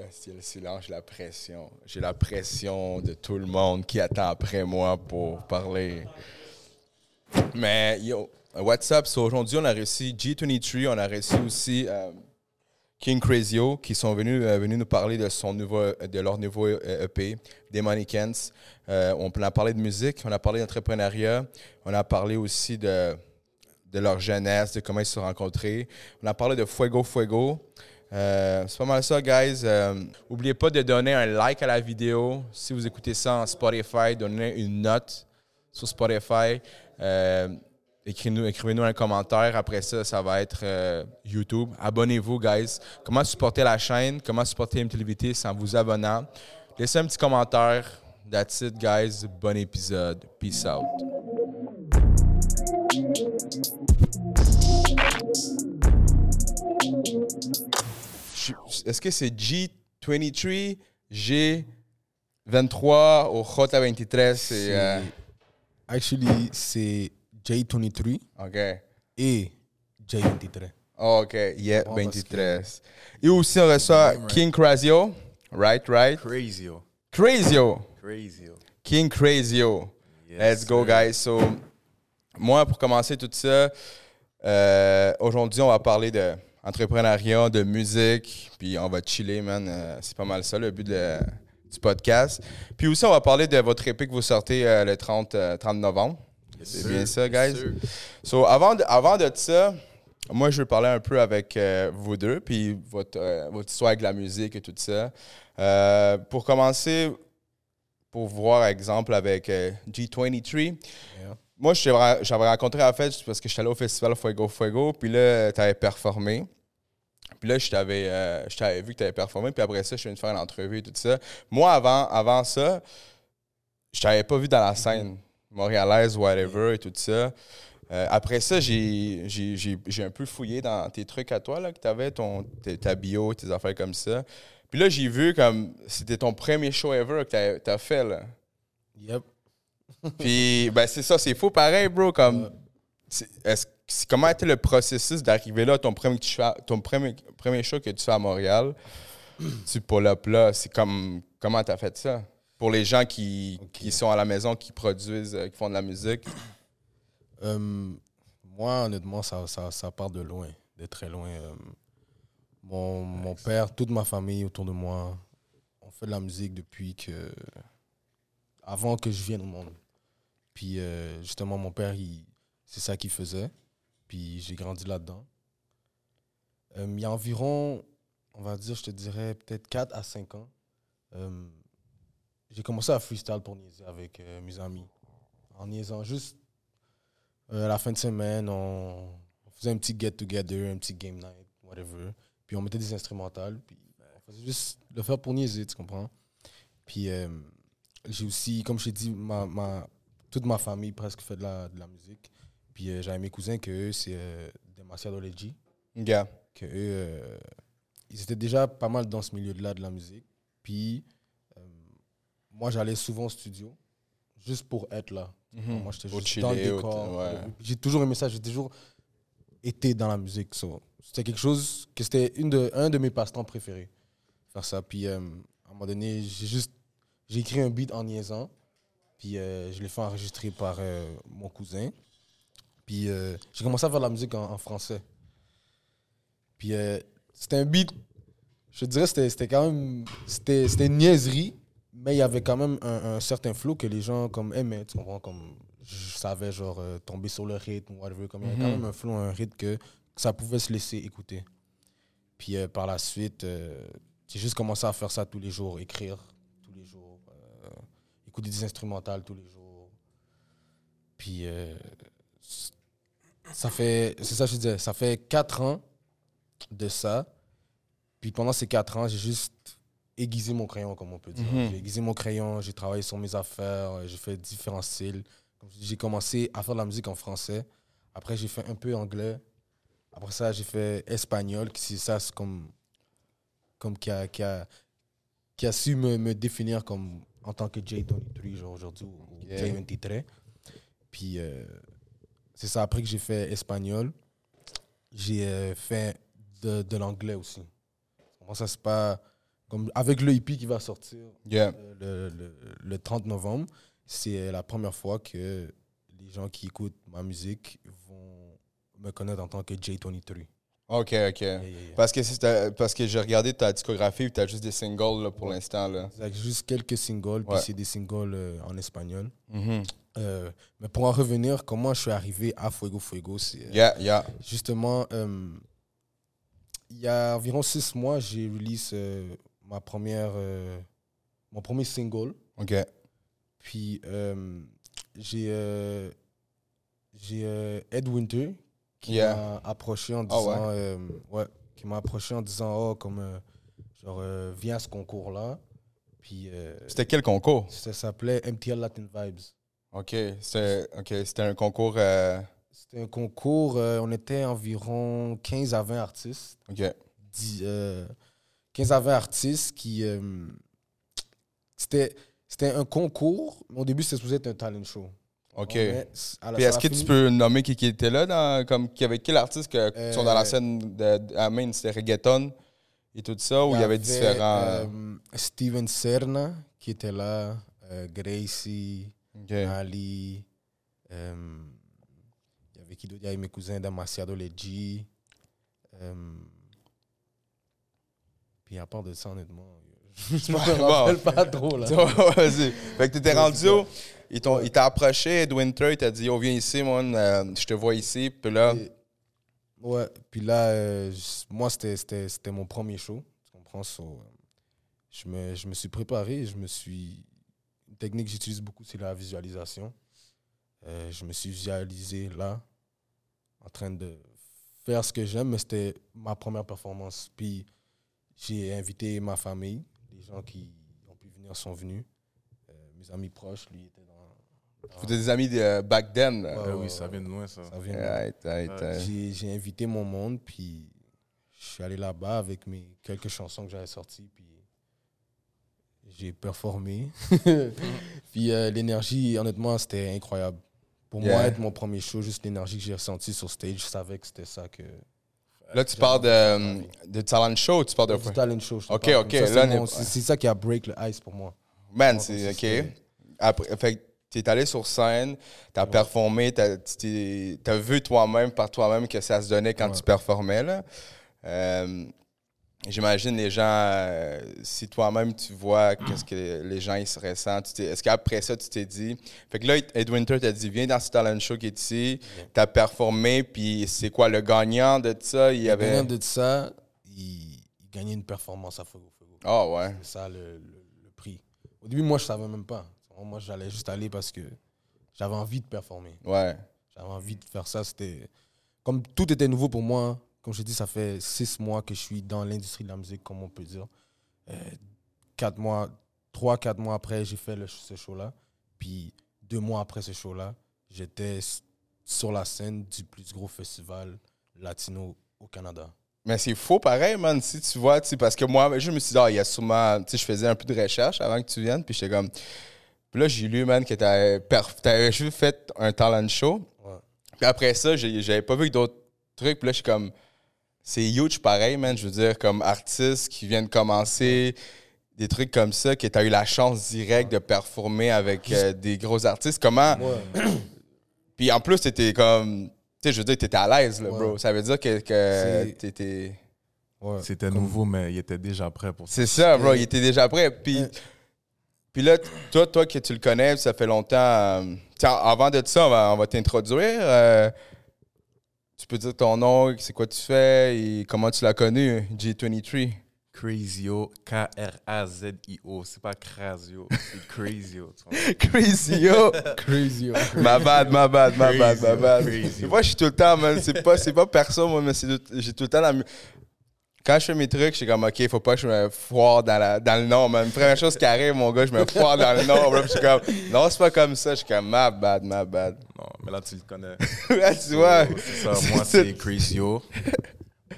là, c'est le silence, j'ai la pression. J'ai la pression de tout le monde qui attend après moi pour parler. Mais yo, what's up? So, aujourd'hui, on a reçu G23, on a reçu aussi euh, King Crazyo qui sont venus, euh, venus nous parler de, son nouveau, de leur nouveau euh, EP, des Mannequins. Euh, on a parlé de musique, on a parlé d'entrepreneuriat, on a parlé aussi de, de leur jeunesse, de comment ils se sont rencontrés. On a parlé de Fuego Fuego. Euh, c'est pas mal ça, guys. Euh, N'oubliez pas de donner un like à la vidéo. Si vous écoutez ça en Spotify, donnez une note sur Spotify. Euh, écrivez-nous, un commentaire. Après ça, ça va être euh, YouTube. Abonnez-vous, guys. Comment supporter la chaîne? Comment supporter MTLVT? En vous abonnant? Laissez un petit commentaire. That's it, guys. Bon épisode. Peace out. Est-ce que c'est G23, G23 ou J23? C'est. euh, Actually, c'est J23 OK. et J23. Oh, OK. Yeah, Ouais, parce 23. Et aussi, on reçoit. King Crazio. Right, right? Crazio. Crazy, yo. King Crazio. Yes, Let's go, guys. So, moi, pour commencer tout ça, euh, aujourd'hui, on va parler de entrepreneuriat, de musique, puis on va chiller, man. Euh, c'est pas mal ça, le but de- du podcast. Puis aussi, on va parler de votre EP que vous sortez euh, le 30, euh, 30 novembre. C'est bien ça, guys? So, avant de, avant de ça, moi, je veux parler un peu avec euh, vous deux, puis votre, euh, votre histoire avec la musique et tout ça. Euh, pour commencer, pour voir exemple avec euh, G23, Yeah. Moi, j'avais rencontré en fait parce que j'étais allé au festival Fuego Fuego, puis là, tu avais performé. Puis là, je t'avais euh, je t'avais vu que tu avais performé, puis après ça, je suis venu faire une entrevue et tout ça. Moi, avant, avant ça, je t'avais pas vu dans la scène montréalaise, whatever, et tout ça. Euh, après ça, j'ai j'ai- j'ai- un peu fouillé dans tes trucs à toi, là, que tu avais, ton, ta bio, tes affaires comme ça. Puis là, j'ai vu comme c'était ton premier show ever que tu as, fait, là. Yep. Puis, ben, c'est ça, c'est faux pareil, bro. Comme, est-ce- comment était le processus d'arriver là, ton premier, ton premier, premier show que tu fais à Montréal, tu pull-up là, c'est comme, comment t'as fait ça? Pour les gens qui, qui sont à la maison, qui produisent, euh, qui font de la musique? Euh, moi, honnêtement, ça, ça, ça part de loin, de très loin. Euh, mon, mon père, toute ma famille autour de moi, on fait de la musique depuis que. avant que je vienne au monde. Puis, euh, justement, mon père, c'est ça qu'il faisait. Puis, j'ai grandi là-dedans. Euh, il y a environ, on va dire, je te dirais, peut-être 4 à 5 ans, euh, j'ai commencé à freestyle pour niaiser avec mes amis. En niaisant juste à la fin de semaine, on, faisait un petit get-together, un petit game night, whatever. Puis on mettait des instrumentales, puis on faisait juste le faire pour niaiser, tu comprends? Puis j'ai aussi, comme je t'ai dit, ma- toute ma famille presque fait de la, de la musique. Puis euh, j'avais mes cousins que eux, c'est euh, des Maciadoleji, Gars. que eux, euh, ils étaient déjà pas mal dans ce milieu-là de la musique. Puis euh, moi, j'allais souvent au studio, juste pour être là. Mhm. Moi, j'étais juste dans le décor. ouais. J'ai toujours aimé ça. J'ai toujours été dans la musique. so. C'était quelque chose que c'était une de, un de mes passe-temps préférés. Faire ça. Puis, euh, à un moment donné, j'ai juste j'ai écrit un beat en niaisant. Puis, euh, je l'ai fait enregistrer par euh, mon cousin. Puis, euh, j'ai commencé à faire de la musique en, en français. Puis, c'était un beat, je dirais, c'était c'était quand même. C'était une niaiserie, mais il y avait quand même un, un certain flow que les gens comme aimaient. Tu comprends? Comme je savais, genre, tomber sur le rythme, whatever. Comme il y avait quand Mhm. même un flow, un rythme que, que ça pouvait se laisser écouter. Puis, par la suite, j'ai juste commencé à faire ça tous les jours, écrire tous les jours, euh, des instrumentales tous les jours. Puis, euh, ça fait, c'est ça que je disais, ça fait quatre ans de ça. Puis pendant ces quatre ans, j'ai juste aiguisé mon crayon, comme on peut dire. Mhm. J'ai aiguisé mon crayon, j'ai travaillé sur mes affaires, euh, j'ai fait différents styles. J'ai commencé à faire de la musique en français. Après, j'ai fait un peu anglais. Après ça, j'ai fait espagnol, qui c'est ça, c'est comme, comme qui a, qui a, qui a su me, me définir comme en tant que J23, genre aujourd'hui, ou Yeah. J23. Puis euh, c'est ça, après que j'ai fait espagnol, j'ai euh, fait de, de l'anglais aussi. Moi, ça, c'est pas comme avec le hippie qui va sortir Yeah. euh, le, le- le 30 novembre, c'est la première fois que les gens qui écoutent ma musique vont me connaître en tant que J23. OK, OK. Yeah, yeah, yeah. Parce que, euh, parce que j'ai regardé ta discographie et tu as juste des singles là, pour l'instant. là. Juste quelques singles, puis c'est des singles euh, en espagnol. Mhm. Euh, mais pour en revenir, comment je suis arrivé à Fuego Fuego, c'est euh, Yeah, yeah. justement, il y a environ six mois, j'ai release ma première, mon premier single. OK. Puis j'ai j'ai Ed Winter qui Yeah. m'a approché en Ah ouais? disant euh, ouais, qui m'a approché en disant oh comme euh, genre euh, viens à ce concours là. Puis euh, C'était quel concours? ça s'appelait MTL Latin Vibes. OK. C'était ok, c'était un concours. euh, C'était un concours, euh, on était environ 15 à 20 artistes. OK. 10, euh, 15 à 20 artistes qui. euh, c'était, c'était un concours, au début, c'était supposé être un talent show. OK. La- Puis est-ce que fini- tu peux nommer qui, qui était là, dans, comme, qui avait quel artiste que, qui sont dans la Euh, scène de, de à main, c'était reggaeton et tout ça, ou il y avait différents. euh, Steven Serna qui était là, euh, Gracie. Ali. euh, il y avait qui d'autre? Il y avait mes cousins Damasiado Leggi. Euh, puis à part de ça, honnêtement, je me rappelle pas trop là. Vas-y. Fait que t'étais rendu où? Il t'a approché, Ed Winter, il t'a dit, oh, viens ici, moi, euh, je te vois ici. Puis là, ouais, puis là, euh, moi, c'était- mon premier show. Tu comprends? So, euh, je, me, je me suis préparé. Je me suis. Une technique que j'utilise beaucoup, c'est la visualisation. Euh, je me suis visualisé là, en train de faire ce que j'aime, mais c'était ma première performance. Puis j'ai invité ma famille. Les gens qui ont pu venir sont venus. Mes amis proches, lui, était vous êtes des amis de back then. là. Ouais, Ah ouais, oui, ça vient de loin, ça. Ça vient de- Right, right, j'ai j'ai invité mon monde, puis je suis allé là-bas avec mes quelques chansons que j'avais sorties, puis j'ai performé. puis euh, l'énergie, honnêtement, c'était incroyable. Pour Yeah. moi, être mon premier show, juste l'énergie que j'ai ressentie sur stage, je savais que c'était ça que. Là, tu parles de, de talent show, tu parles de. Du talent show. je te Ok, parle. ok, Ça, c'est là, mon- on est- C'est c'est ça qui a break le ice pour moi. Man, c'est c'est- OK. Après, fait que t'es allé sur scène, t'as performé, t'as tu t'as vu toi-même, par toi-même, que ça se donnait quand Ouais. tu performais. Là. Euh, J'imagine les gens, euh, si toi-même tu vois qu'est-ce que les gens ils se ressentent, tu est-ce qu'après ça tu t'es dit. Fait que là, Ed Winter t'a dit viens dans ce talent show qui est ici, t'as performé, puis c'est quoi le gagnant de ça? Il Le avait. gagnant de ça, il, il gagnait une performance à Fuego Fuego. Ah ouais. C'est ça le, le- le prix. Au début, moi, je savais même pas. Moi, j'allais juste aller parce que j'avais envie de performer. Ouais. J'avais envie de faire ça. C'était comme tout était nouveau pour moi. Comme je dis, ça fait six mois que je suis dans l'industrie de la musique, comme on peut dire. Euh, quatre mois, trois, quatre mois après, j'ai fait le- ce show-là. Puis deux mois après ce show-là, j'étais sur la scène du plus gros festival latino au Canada. Mais c'est faux pareil, man. Si tu vois, tu parce que moi, je me suis dit, il y a sûrement. Tu sais, je faisais un peu de recherche avant que tu viennes, puis j'étais comme. Puis là, j'ai lu, man, que t'avais juste fait un talent show. Ouais. Puis après ça, j'ai- j'avais pas vu d'autres trucs. Puis là, je suis comme. C'est huge pareil, man. Je veux dire, comme artiste qui vient de commencer, des trucs comme ça, que t'as eu la chance directe de performer avec euh, des gros artistes. Comment. Ouais. Puis en plus, t'étais comme. Tu sais, je veux dire, t'étais à l'aise, là, Ouais. bro. Ça veut dire que, que C'est- t'étais. Ouais. C'était Comme- nouveau, mais il était déjà prêt pour ça. C'est ça, bro. Il était déjà prêt. Puis, puis là, toi, toi que tu le connais, ça fait longtemps. euh, tiens, avant de ça, on va, t'introduire. euh, tu peux dire ton nom, c'est quoi tu fais et comment tu l'as connu, G23. Crazio, K-R-A-Z-I-O. C'est pas Crazio, c'est Crazio. tu comprends? Crazy, yo. Crazy. ouais. ma bad, ma bad, ma bad, ma bad. Moi, je suis tout le temps. C'est pas, pas perso, moi, mais j'ai tout le temps la. Quand je fais mes trucs, je suis comme, OK, faut pas que je me foire dans, la, dans le nom, man. Première chose qui arrive, mon gars, je me foire dans le nom. je suis comme, non, c'est pas comme ça. Je suis comme, ma bad, ma bad. Non, mais là, tu le connais. Là, tu vois. So, C'est ça, moi, c'est Crazio.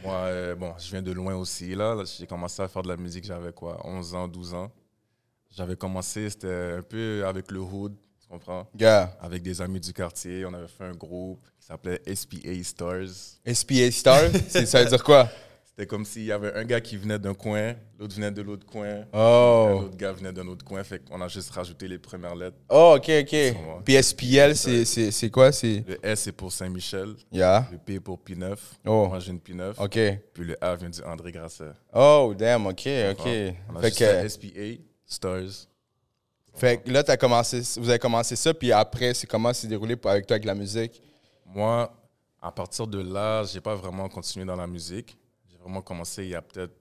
Moi, euh, bon, je viens de loin aussi. Là, Là, j'ai commencé à faire de la musique, j'avais quoi, 11 ans, 12 ans. J'avais commencé, c'était un peu avec le hood, tu comprends? Gars, Avec des amis du quartier, on avait fait un groupe qui s'appelait SPA Stars. SPA Star, c'est- ça veut dire quoi? C'était comme s'il y avait un gars qui venait d'un coin, l'autre venait de l'autre coin, un Oh. autre gars venait d'un autre coin. Fait qu'on a juste rajouté les premières lettres. Oh, ok, ok. moi. Puis SPL, c'est- quoi? C'est. Le S c'est pour Saint-Michel, Yeah. le P pour P9. Oh. Moi, j'ai une P9. Ok. Puis le A vient du André Grasset. Oh, damn, ok, ok. On a Fait que, SPA, Stars. fait que là, as commencé, vous avez commencé ça, puis après, c'est comment c'est déroulé pour- avec toi avec la musique? Moi, à partir de là, j'ai pas vraiment continué dans la musique. J'ai vraiment commencé il y a peut-être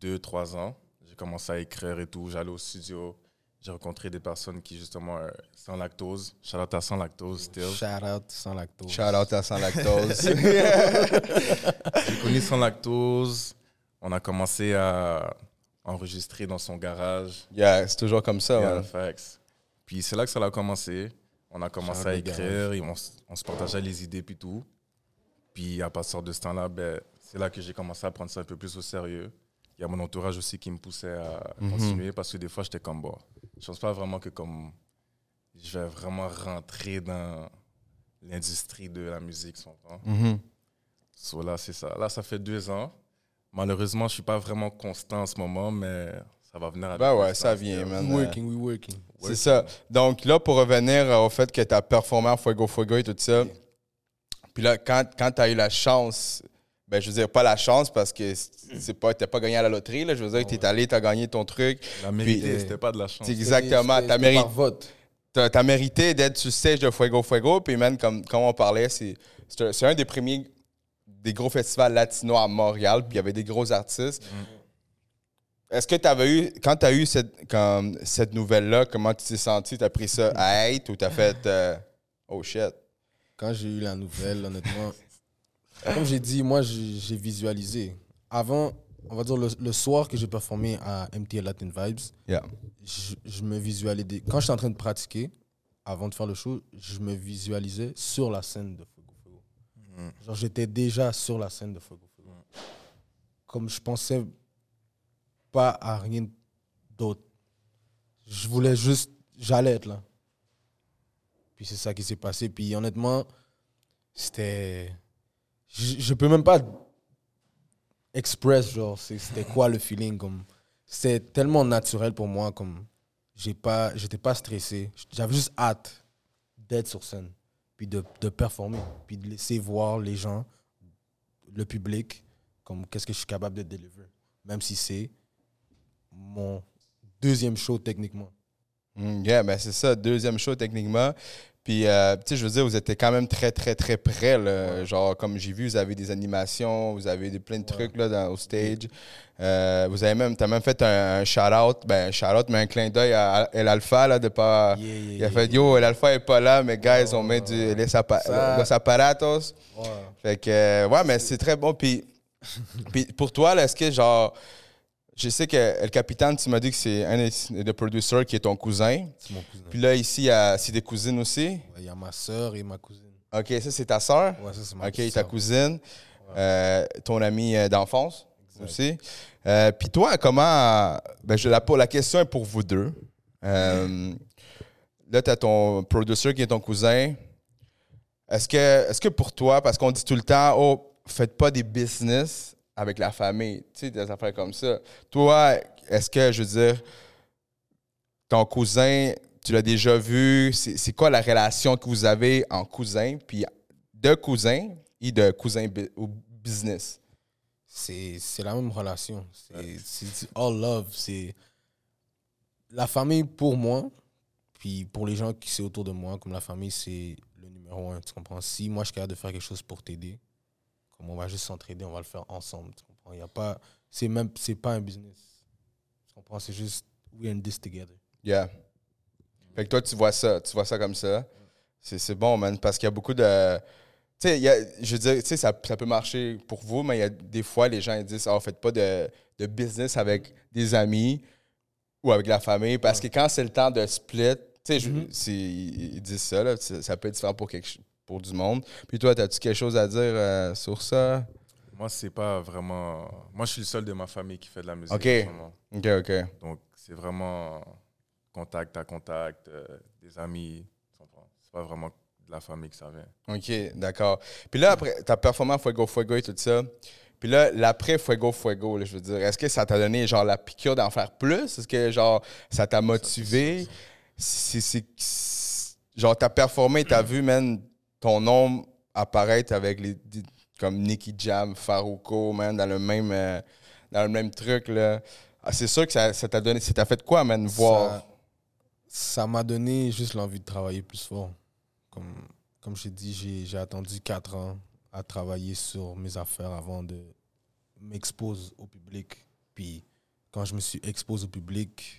deux, trois ans. J'ai commencé à écrire et tout. J'allais au studio. J'ai rencontré des personnes qui, justement, euh, sans lactose. Shout out à sans lactose, still. Shout out sans lactose. Shout out à Sans Lactose. J'ai connu sans lactose. On a commencé à enregistrer dans son garage. yeah, c'est toujours comme ça. Halifax. Puis c'est là que ça a commencé. On a commencé Shout à écrire, et on, on se partageait les idées puis tout. Puis à partir de ce temps-là, ben, c'est là que j'ai commencé à prendre ça un peu plus au sérieux. Il y a mon entourage aussi qui me poussait à Mhm. continuer parce que des fois, j'étais comme, bon, je pense pas vraiment que comme je vais vraiment rentrer dans l'industrie de la musique, tu comprends? Mhm. So, là, c'est ça. Là, ça fait deux ans. Malheureusement, je suis pas vraiment constant en ce moment, mais ça va venir avec Ben ouais, ça temps, vient, man. We working, we working. C'est ça. Donc là, pour revenir euh, au fait que tu as performé en Fuego Fuego et tout ça, puis là, quand, quand tu as eu la chance, ben je veux dire, pas la chance parce que c'est pas, t'as pas gagné à la loterie, là, je veux dire que tu es allé, tu as gagné ton truc. La mérité, c'était pas de la chance. Exactement, t'as mérité. Vote. T'as as mérité d'être sur le stage de Fuego Fuego. Puis, man, comme, comme on parlait, c'est c'est un, des premiers des gros festivals latinos à Montréal. Puis, il y avait des gros artistes. Est-ce que tu avais eu, quand tu as eu cette, comme, cette nouvelle-là, comment tu t'es senti? Tu as pris ça à hate ou tu as fait euh, oh shit? Quand j'ai eu la nouvelle, honnêtement, comme j'ai dit, moi, j'ai visualisé. Avant, on va dire le, le soir que j'ai performé à MTL Latin Vibes, Yeah. je, je me visualisais. Quand j'étais en train de pratiquer, avant de faire le show, je me visualisais sur la scène de Fuego Fuego. Genre, j'étais déjà sur la scène de Fuego Fuego. Comme je pensais pas à rien d'autre. Je voulais juste. J'allais être là. Puis c'est ça qui s'est passé. Puis honnêtement, c'était. Je, je peux même pas express, genre, c'est- c'était quoi le feeling. comme C'était tellement naturel pour moi. comme j'ai pas J'étais pas stressé. J'avais juste hâte d'être sur scène. Puis de, performer. Puis de laisser voir les gens, le public, comme qu'est-ce que je suis capable de deliver. Même si c'est mon deuxième show techniquement. Mm, yeah, ben c'est ça, deuxième show techniquement. Puis, euh, tu sais, je veux dire, vous étiez quand même très, très, très près. Là. Genre, comme j'ai vu, vous avez des animations, vous avez des, plein de trucs là, dans, au stage. Euh, vous avez même, as même fait un, un shout-out, ben, un shout-out, mais un clin d'œil à, El Alpha, là, de pas. Yeah, yeah, il a fait, yeah. yo, El Alpha est pas là, mais guys, on met du, les apa- Ça- los aparatos. Ouais. Fait que, euh, ouais, mais c'est très bon. Puis, puis pour toi, là, est-ce que, genre, je sais que El Capitan, tu m'as dit que c'est un des producers qui est ton cousin. C'est mon cousin. Puis là, ici, c'est des cousines aussi. Ouais, Il y a ma soeur et ma cousine. OK, ça, c'est ta sœur? Ouais, ça, c'est ma OK, petite ta cousine. Euh, ton ami euh, d'enfance aussi. Euh, Puis toi, comment... Ben, je, la, la question est pour vous deux. Euh, là, tu as ton producer qui est ton cousin. Est-ce que, est que pour toi, parce qu'on dit tout le temps, oh, faites pas des business avec la famille, tu sais, des affaires comme ça. Toi, est-ce que, je veux dire, ton cousin, tu l'as déjà vu, c'est quoi la relation que vous avez en cousin, puis de cousin et de cousin ou business? C'est la même relation. C'est c'est all love. C'est la famille pour moi, puis pour les gens qui sont autour de moi, comme la famille, c'est le numéro un. Tu comprends? Si moi je suis capable de faire quelque chose pour t'aider, comme on va juste s'entraider, on va le faire ensemble. Tu comprends? Il y a pas, c'est même, c'est pas un business. Tu comprends? C'est juste we in this together. Yeah. Fait que toi, tu vois ça, tu vois ça comme ça. C'est c'est bon, man, parce qu'il y a beaucoup de. Tu sais, je veux dire, tu sais, ça, ça peut marcher pour vous, mais il y a des fois, les gens ils disent, oh, faites pas de, de business avec des amis ou avec la famille, parce que quand c'est le temps de split, tu sais, c'est- ils disent ça, là, ça peut être différent pour, quelque, pour du monde. Puis toi, as-tu quelque chose à dire euh, sur ça? Moi, c'est pas vraiment. Moi, je suis le seul de ma famille qui fait de la musique. Ok. OK, OK. Donc, c'est vraiment contact à contact, euh, des amis. C'est pas vraiment de la famille que ça vient. OK, d'accord. Puis là, après, ta performance Fuego Fuego et tout ça, Puis là, l'après Fuego Fuego, là, je veux dire, est-ce que ça t'a donné genre la piqûre d'en faire plus? Est-ce que genre ça t'a motivé? C'est- genre t'as performé, t'as vu, man, ton nom apparaître avec les comme Nicky Jam, Farouko, man, dans le même euh, dans le même truc là. Ah, c'est sûr que ça, ça t'a donné, ça t'a fait quoi, man, voir? Ça- m'a donné juste l'envie de travailler plus fort. Comme, comme je t'ai dit, j'ai, j'ai attendu quatre ans à travailler sur mes affaires avant de m'exposer au public. Puis quand je me suis exposé au public,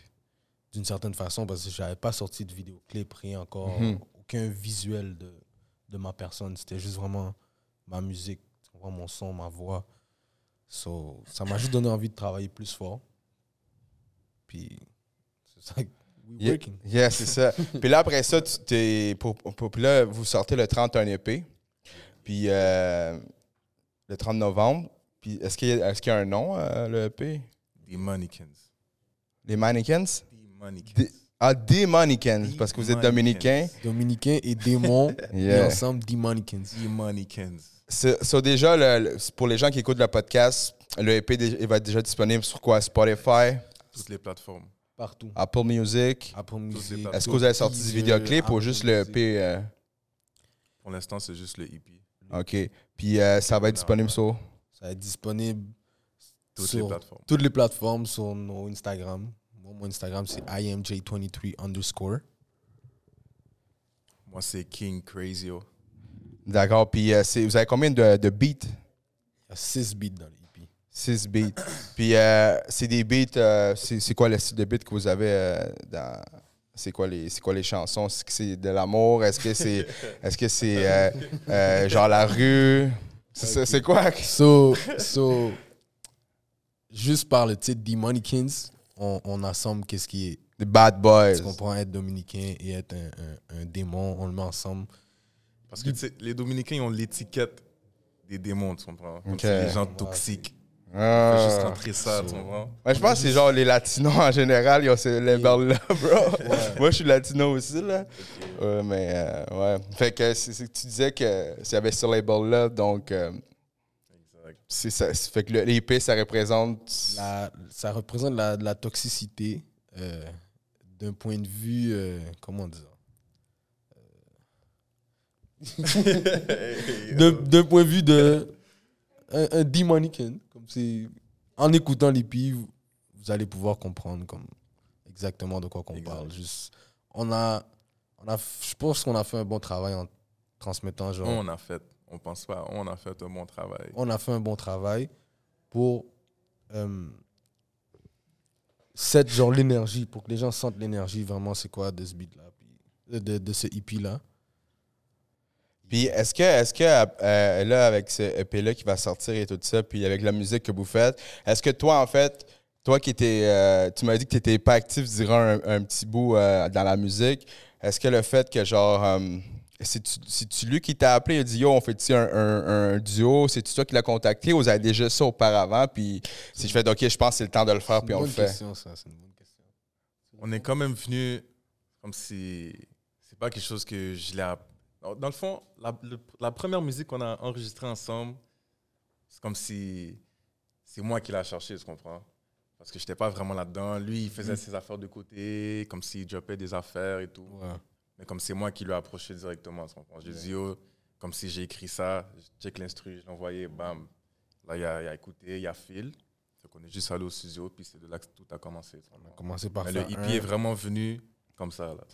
d'une certaine façon, parce que j'avais pas sorti de vidéoclip, rien encore, Mhm. aucun visuel de, de ma personne. C'était juste vraiment ma musique, vraiment mon son, ma voix. So, ça m'a juste donné envie de travailler plus fort. Puis c'est ça. We working. yeah, c'est ça. puis là, après ça, tu t'es, pour, pour- puis là, vous sortez le 31 EP. Puis euh, le 30 novembre. Puis est-ce qu'il y a, est-ce qu'il y a un nom, euh, le EP? Des mannequins. Les Mannequins? Des mannequins. Ah, des Mannequins, Des parce que vous êtes Mannequins. dominicain. Dominicain et démon, Yeah. et ensemble, Demonicans. Des mannequins. C'est so déjà, le- le- pour les gens qui écoutent le podcast, le EP il va être déjà disponible sur quoi? Spotify, Toutes les plateformes. Partout. Apple Music? Apple Music. plateformes. Est-ce que vous avez sorti du Deezer, vidéoclip ou juste le. EP? euh? Pour l'instant, c'est juste le EP. OK. Puis euh, ça va être disponible sur... Ça va être disponible Toutes sur les plateformes. toutes les plateformes, sur nos Instagram. Mon Instagram, c'est imj23 underscore. Moi, c'est King Crazyo. D'accord. Puis euh, c'est- vous avez combien de, de beats? Il y a 6 beats dans l'EP. 6 beats. Puis euh, c'est des beats, euh, c'est c'est quoi le style de beat que vous avez euh, dans. C'est quoi, les, c'est quoi les chansons? Est-ce que c'est de l'amour? Est-ce que c'est est-ce que c'est euh, euh, genre la rue? C'est ça- c'est quoi? So, so, juste par le titre Demonicans, on, on assemble qu'est-ce qui est. The Bad Boys. Tu comprends, être dominicain et être un, un- un démon, on le met ensemble. Parce que tu sais, les Dominicains, ils ont l'étiquette des démons, tu comprends? Comme c'est les gens toxiques. Ah. Faut juste rentrer ça, tu comprends? Ouais, je pense que c'est genre les latinos en général, ils ont ce label-là, bro. Moi, je suis latino aussi, là. Ouais, mais, euh, ouais. Fait que c'est c'est que tu disais que s'il y avait ce label-là, donc, euh. C'est ça. Fait que l'épée, ça représente. La- ça représente la, la toxicité euh, d'un point de vue, euh, comment dire? Euh, D'un point de vue de un, un demonican. Comme c'est en écoutant l'EP, vous, vous allez pouvoir comprendre comme exactement de quoi qu'on parle. Juste, on a, on a, je pense qu'on a fait un bon travail en transmettant genre. On a fait, on pense pas, on a fait un bon travail. on a fait un bon travail pour euh, cette genre l'énergie, pour que les gens sentent l'énergie vraiment c'est quoi de ce beat là, de, de, de ce EP là. Puis est-ce que, est-ce que euh, là, avec ce EP-là qui va sortir et tout ça, puis avec la musique que vous faites, est-ce que toi, en fait, toi qui étais. euh, tu m'as dit que tu n'étais pas actif durant un, un petit bout euh, dans la musique, est-ce que le fait que, genre. C'est-tu lui qui t'a appelé, il a dit Yo, on fait-tu un, un- un duo? C'est-tu toi qui l'as contacté ou vous avez déjà ça auparavant? Puis si je fais OK, je pense que c'est le temps de le faire, C'est puis une on le bonne fait. question, ça, c'est une bonne question. On est quand même venu comme si c'est pas quelque chose que je l'ai. Dans le fond, la, le- la première musique qu'on a enregistrée ensemble, c'est comme si c'est moi qui l'ai cherché, tu comprends? Parce que j'étais pas vraiment là-dedans. Lui, il faisait ses affaires de côté, comme s'il droppait des affaires et tout. Ouais. Mais comme c'est moi qui l'ai approché directement? Je dis, yo, comme si j'ai écrit ça, je check l'instru, je envoyé, bam. Là, il a, il a écouté, il a fil. Fait qu'on est juste allé au studio, puis c'est de là que tout a commencé. On a commencé par Mais le un. est vraiment venu comme ça. Là?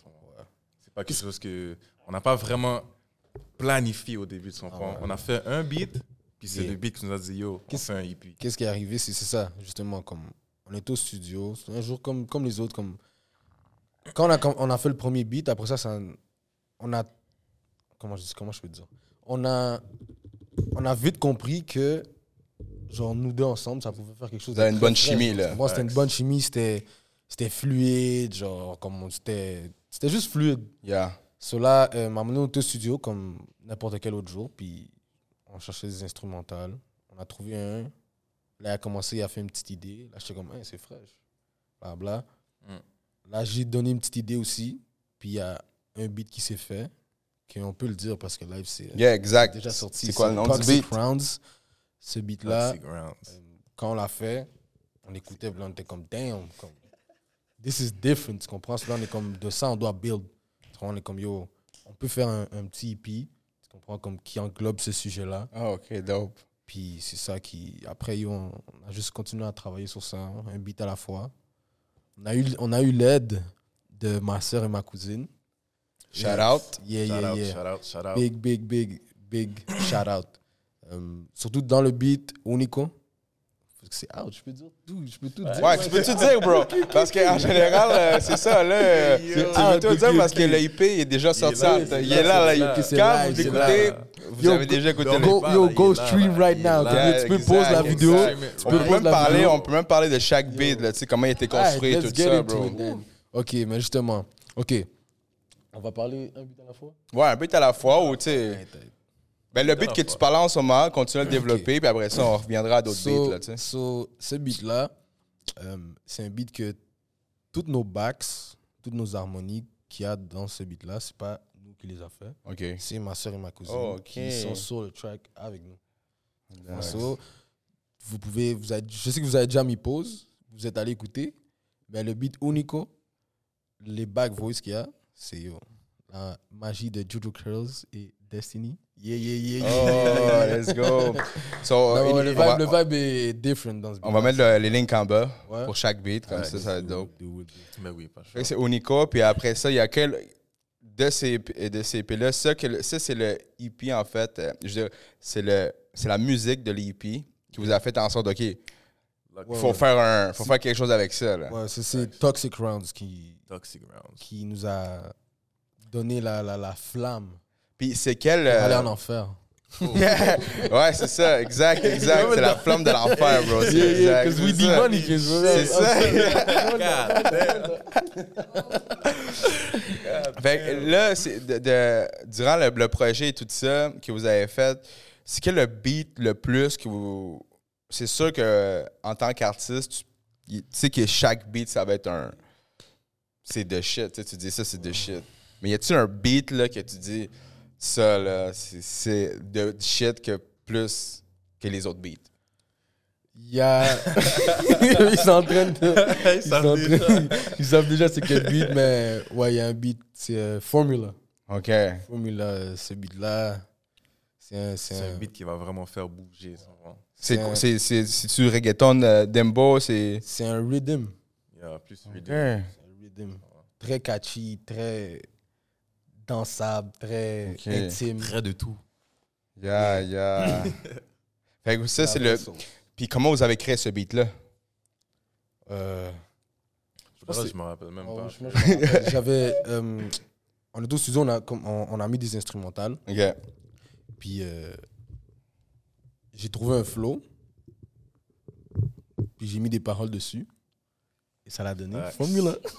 C'est pas quelque chose que. On n'a pas vraiment planifié au début, tu comprends? ouais. On a fait un beat, puis c'est Yeah. le beat qui nous a dit, yo, on Qu'est-ce- fait un E EP. Qu'est-ce qui est arrivé C'est c'est ça, justement, comme on est au studio, c'est un jour comme, comme les autres, comme quand on a, on a fait le premier beat, après ça, ça on a comment je, dis- comment je peux dire? On a on a vite compris que genre nous deux ensemble, ça pouvait faire quelque chose. De une bonne chimie, genre. là. Moi, c'était une bonne chimie, c'était c'était fluide, genre comme c'était c'était juste fluide. Yeah. Cela m'a amené au studio comme n'importe quel autre jour, puis on cherchait des instrumentales. On a trouvé un. Là, il a commencé à faire une petite idée. Là, j'étais comme, Hey, c'est fraîche. Blabla. Mm. Là, j'ai donné une petite idée aussi. Puis il y a un beat qui s'est fait, qu'on peut le dire parce que live, c'est Yeah, exact. déjà sorti. C'est quoi le nom du beat? Rounds. ce beat-là, Rounds. quand on l'a fait, on écoutait, on était comme, damn, comme, this is different, tu comprends? Là, on est comme, de ça, on doit build. On est comme, yo, on peut faire un, un petit EP, tu comprends, comme, qui englobe ce sujet-là. Ah, ok, dope. Puis c'est ça qui. Après, yo, on a juste continué à travailler sur ça, un beat à la fois. On a eu, on a eu l'aide de ma soeur et ma cousine. Shout out. Yeah, Shout yeah, out, yeah. shout out, shout out. Big, big, big, big shout out. Euh, surtout dans le beat, Unico. Parce que c'est out, je peux dire tout. Je peux tout dire. Ouais, tu peux tout dire, bro. Parce qu'en général, euh, c'est ça, là. euh, tu Yo. peux tout dire parce que le IP est déjà sorti. là, en- c'est Il est là, là, c'est là. c'est Quand vous c'est l'écoutez, vous Yo, avez déjà écouté le Go, yo, go il est là, stream right now. là. tu peux exact, pause la vidéo. Tu On peux peut, même la parler, vidéo. on peut même parler de chaque beat, là, tu sais, comment il a été construit, Alright, tout get ça, into bro. it then. Ok, mais justement, ok. On va parler un beat à la fois? Ouais, un beat à la fois ou, tu sais. Ben, le beat que tu parles en ce moment, continue à le développer, puis après ça, on reviendra à d'autres So, beats, là, so, ce beat-là, euh, c'est un beat que toutes nos backs, toutes nos harmonies qu'il y a dans ce beat-là, c'est pas nous qui les a fait. OK. C'est ma soeur et ma cousine Oh, qui sont sur le track avec nous. Nice. So, vous pouvez, vous avez, je sais que vous avez déjà mis pause, vous êtes allé écouter, mais le beat Unico, les back voice qu'il y a, c'est la magie de Juju Curls et Destiny. Yeah, yeah, yeah, yeah. Oh, let's go. So, Non, in- le, on, vibe, va, le vibe est different dans ce beat. on va mettre le- les links en bas Ouais. pour chaque beat, comme Ouais, ça, ça va être dope. do it, do it. Mais oui, C'est Unico, puis après ça, il y a quel. De ces, de ces EP-là, ça, ça c'est le EP en fait. euh, je veux dire, c'est le- c'est la musique de l'EP qui vous a fait en sorte, OK, il Ouais, faut, ouais. faire, un, faut faire quelque chose avec ça. Ouais, c'est Toxic Rounds qui, Toxic Rounds. qui nous a donné la, la, la flamme Puis c'est quel. euh, aller en enfer. ouais, c'est ça, exact, exact. C'est la flamme de l'enfer, bro. C'est Yeah, yeah, c'est we ça. C'est. Fait que là, c'est de, de- durant le, le projet et tout ça que vous avez fait, c'est quel le beat le plus que vous. C'est sûr que en tant qu'artiste, tu, tu sais que chaque beat, ça va être un. C'est de shit. Tu sais, tu dis ça, c'est de shit. Mais y a-tu un beat là, que tu dis ça, là, c'est- de shit que plus que les autres beats? Il y a. ils sont en train de. Ils, savent déjà. train- ils savent déjà c'est quel beat, mais ouais, il y a un beat, c'est euh, Formula. OK. Formula, euh, ce beat-là, c'est un. C'est un, un beat qui va vraiment faire bouger. C'est un- c'est-tu reggaeton euh, Dembo? C'est. c'est un rhythm. Il y a plus rhythm. C'est un rhythm. Très catchy, très dansable, très Ok. intime. Près de tout. Yeah, yeah. fait que ça, c'est le. Puis comment vous avez créé ce beat-là? Euh, Là, c'est- je me rappelle même oh, pas. je me rappelle, J'avais. euh, en auto studio, on a, comme- on, on a mis des instrumentales. OK. Puis euh, j'ai trouvé un flow. Puis j'ai mis des paroles dessus. Et ça l'a donné. Facts. Formula.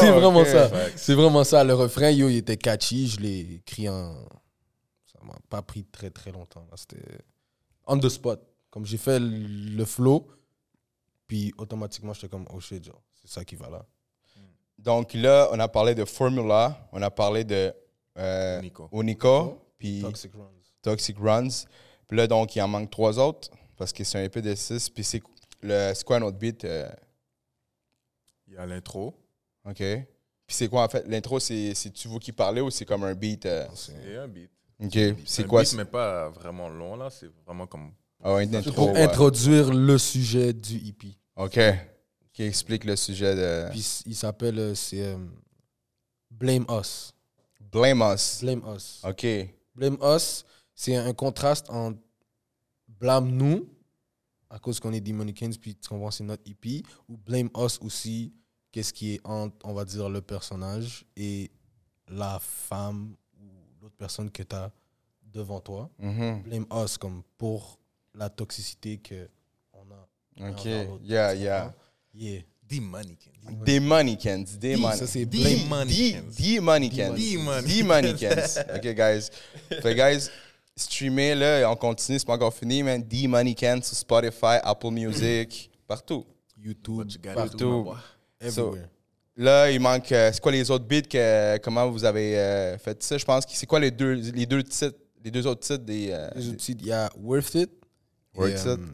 C'est vraiment ça. C'est vraiment ça. Le refrain, yo, il était catchy. Je l'ai écrit en. Ça m'a pas pris très très longtemps. C'était on the spot. Comme j'ai fait le flow. Puis automatiquement, j'étais comme, oh shit, genre, c'est ça qui va là. Donc là, on a parlé de Formula, on a parlé de euh, Unico. Unico, puis Toxic Runs. Toxic Runs. Puis là, donc, il en manque trois autres parce que c'est un EP de six. Puis c'est le- c'est quoi un autre beat? euh, Il y a l'intro. OK. Puis c'est quoi en fait? L'intro, c'est- c'est-tu vous qui parlez ou c'est comme un beat? euh, C'est- un beat. OK. C'est un quoi? beat, mais pas vraiment long, là. C'est vraiment comme. Ah, une C'est intro. pour ouais. introduire le sujet du E EP. OK. Qui explique le sujet de Puis il s'appelle, euh, c'est euh, Blame Us. Blame Us. Blame Us. OK. Blame Us, c'est un contraste entre blâme nous, à cause qu'on est Demonicans, puis tu comprends, c'est notre EP, ou Blame Us aussi, qu'est-ce qui est entre, on va dire, le personnage et la femme ou l'autre personne que tu as devant toi. Mhm. Blame Us, comme pour la toxicité que on a. OK. envers l'autre, Yeah, yeah. comprends? Yeah. Des Moneykins. Des Ça, c'est The Blame Mannequins. The Moneykins. The Mannequins. The Moneykins. OK, guys. Fait, guys, streamer, là, on continue, c'est pas encore fini, man. The Moneykins sur Spotify, Apple Music, partout. YouTube, partout, Là, il manque. euh, c'est quoi les autres beats que, Comment vous avez euh, fait ça? Je pense que c'est quoi les deux, les deux titres, les deux autres titres des. euh, Les autres titres, il y a Worth It, Et, Word Set. euh,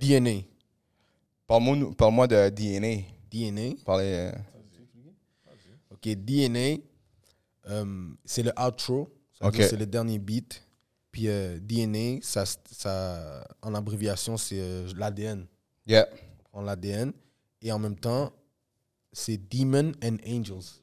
DNA. Parle-moi parle de DNA. DNA. Parlez, Ok, DNA, euh, c'est le outro. Ça veut Ok. dire C'est le dernier beat. Puis euh, DNA, ça, ça, en abréviation, c'est euh, l'ADN. yeah. On prend l'ADN. Et en même temps, c'est Demon and Angels.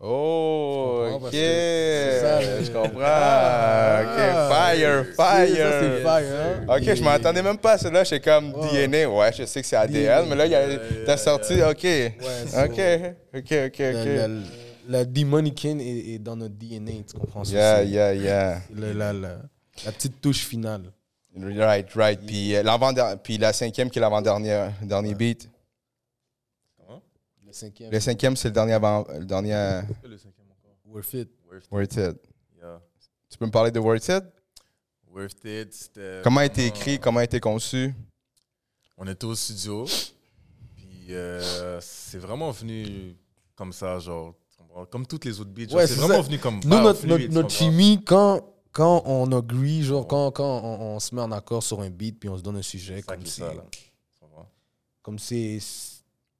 Oh, ok. ça, je comprends. Ah, ok, fire, Ça, c'est fire. fire, hein? Ok, je m'attendais même pas à celle-là. J'étais comme Ouais. DNA. Ouais, je sais que c'est ADN, DNA. mais là, Yeah, t'as yeah, sorti. yeah. Ok. so- ok, ok, ok, La, ok. la, la Demonican est, est dans notre DNA, tu comprends? Ça? Yeah, yeah, yeah. La, la, la, la petite touche finale. Right, right. Puis, euh, puis la cinquième qui est l'avant-dernier dernier beat. Le cinquième. Le cinquième, c'est le dernier avant. Le dernier. euh, Le cinquième encore. Worth it. Worth, Worth It. yeah. Tu peux me parler de Worth It? Worth it, c'était. Comment a été écrit? Comment a été conçu? On était au studio, puis euh, c'est vraiment venu comme ça, genre, comme toutes les autres beats. Ouais, c'est vraiment ça. venu comme. Nous, notre, fluide, notre, notre chimie, quand, quand on agree, genre, quand, quand on, on se met en accord sur un beat, puis on se donne un sujet, comme si ça. Tu comprends? comme c'est.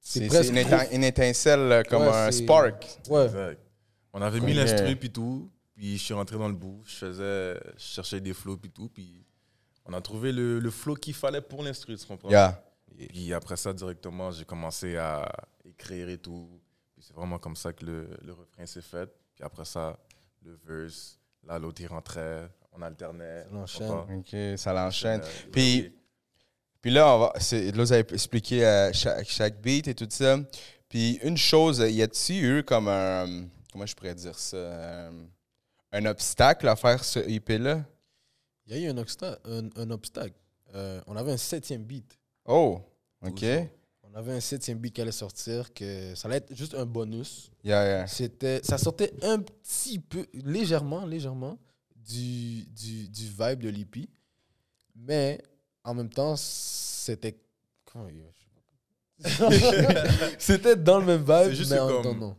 C'est presque. une, étin- une étincelle euh, comme Ouais, un spark. Ouais. Exact. On avait mis l'instru puis tout, puis je suis rentré dans le bout, je faisais, je cherchais des flows puis tout, puis on a trouvé le, le flow qu'il fallait pour l'instru, tu comprends? Yeah. Puis après ça, directement, j'ai commencé à écrire et tout. Puis c'est vraiment comme ça que le, le refrain s'est fait. Puis après ça, le verse, là, l'autre, il rentrait, on alternait. Ça l'enchaîne. OK, ça l'enchaîne. Euh, Puis- oui. Puis là, on va, là, vous avez expliqué euh, chaque, chaque beat et tout ça. Puis une chose, y a-t-il eu comme un. Comment je pourrais dire ça? euh, un obstacle à faire ce EP-là? Il y a eu un, obsta- un, un obstacle. Euh, on avait un septième beat. Oh, OK. Yeah. On avait un septième beat qui allait sortir, que ça allait être juste un bonus. yeah. C'était, ça sortait un petit peu, légèrement, légèrement, du, du, du vibe de l'EP. Mais en même temps, c'était. comment c'était dans le même vibe, juste mais en même comme- temps, non.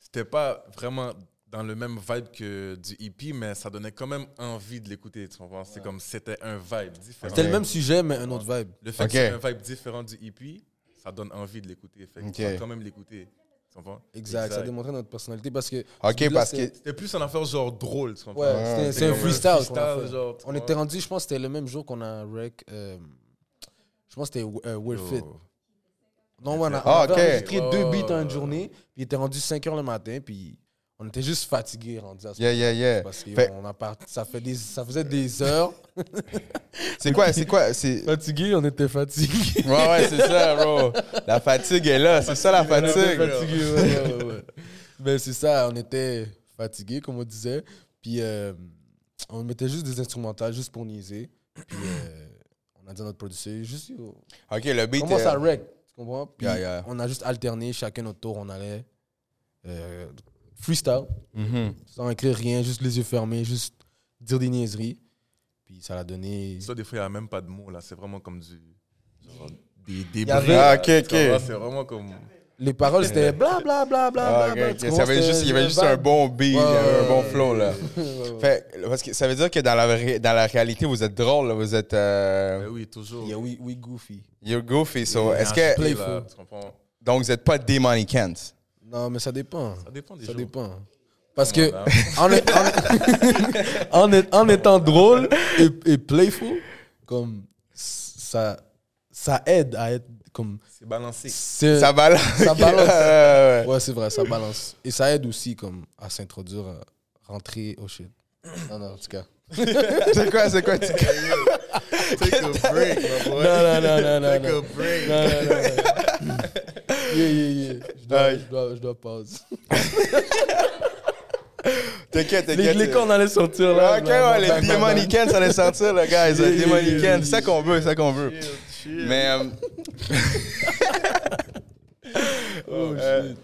C'était pas vraiment dans le même vibe que du EP, mais ça donnait quand même envie de l'écouter. Tu comprends? C'est comme c'était un vibe différent. C'était le même sujet, mais un autre vibe. Le fait Ok. que c'est un vibe différent du EP, ça donne envie de l'écouter. Fait que Ok. tu vas quand même l'écouter. Tu comprends? Exact, ça démontrait notre personnalité parce que. OK, parce c'était- que. C'était plus une affaire genre drôle, tu comprends? Ouais, Ah, c'est un freestyle. genre, On était rendu, je pense que c'était le même jour qu'on a rec. euh, je pense que c'était euh, We're Fit. Yo. Non, on a, Ah, on enregistré deux Oh. beats en une journée, puis il était rendu 5 heures le matin, puis on était juste fatigués rendus à ce Yeah, yeah, yeah. Parce que Fait- on a part- ça, fait des, ça faisait des heures. C'est quoi, c'est quoi? C'est. Fatigués, on était fatigués. Ouais, ouais, c'est ça, bro. La fatigue est là, c'est ça la fatigue. fatigués, ouais, ouais, ouais. Mais c'est ça, on était fatigués, comme on disait. Puis euh, on mettait juste des instrumentales, juste pour niaiser. Puis euh, on a dit à notre producteur, juste OK, le beat. commence euh, à rec, tu comprends? Puis Yeah, yeah. on a juste alterné, chacun notre tour, on allait euh, freestyle, mhm. sans écrire rien, juste les yeux fermés, juste dire des niaiseries. Puis ça l'a donné. Ça, des fois, il n'y a même pas de mots, là. C'est vraiment comme du. Genre, des, avait- bruits, Ah, ok, ok. C'est vraiment comme. Les paroles, c'était bla bla bla bla Ah, bla. ok, bla, ok. tu Ça comprends? avait juste, il y avait juste un bon beat, un bon flow, là. Ouais. Fait, parce que ça veut dire que dans la, ré- dans la réalité, vous êtes drôle, là, vous êtes. euh, Ben oui, toujours. Yeah, we, we goofy. you're goofy, so. Il y a Est-ce un que. split, Playful. là, Tu comprends? Donc, vous n'êtes pas des Money Kent. Non, mais ça dépend. Ça dépend des Ça jours. dépend. Parce que on, hein. en, est- en, en est- en étant drôle et, et playful, comme ça, ça aide à être comme. C'est balancé. c'est- Ça balance. Ça balance. Ouais, ouais. Ouais, c'est vrai, ça balance. Et ça aide aussi comme à s'introduire, à rentrer au shit. Non, non, en tout cas. C'est quoi, c'est quoi? tu- Take a break, my boy. Non, non, non, non, non, Take non. a break. Non, non, non, non. Yeah, yeah, yeah. Je dois, Ouais. je dois, je dois pause. T'inquiète, Les, t'inquiète. les cornes allaient sortir là. Ok, là, ouais, les. Kent, ça allait sortir, là, guys. Les Kent, c'est ça qu'on veut, c'est ça qu'on veut. Chill, chill. Mais. euh, Oh, Euh, shit.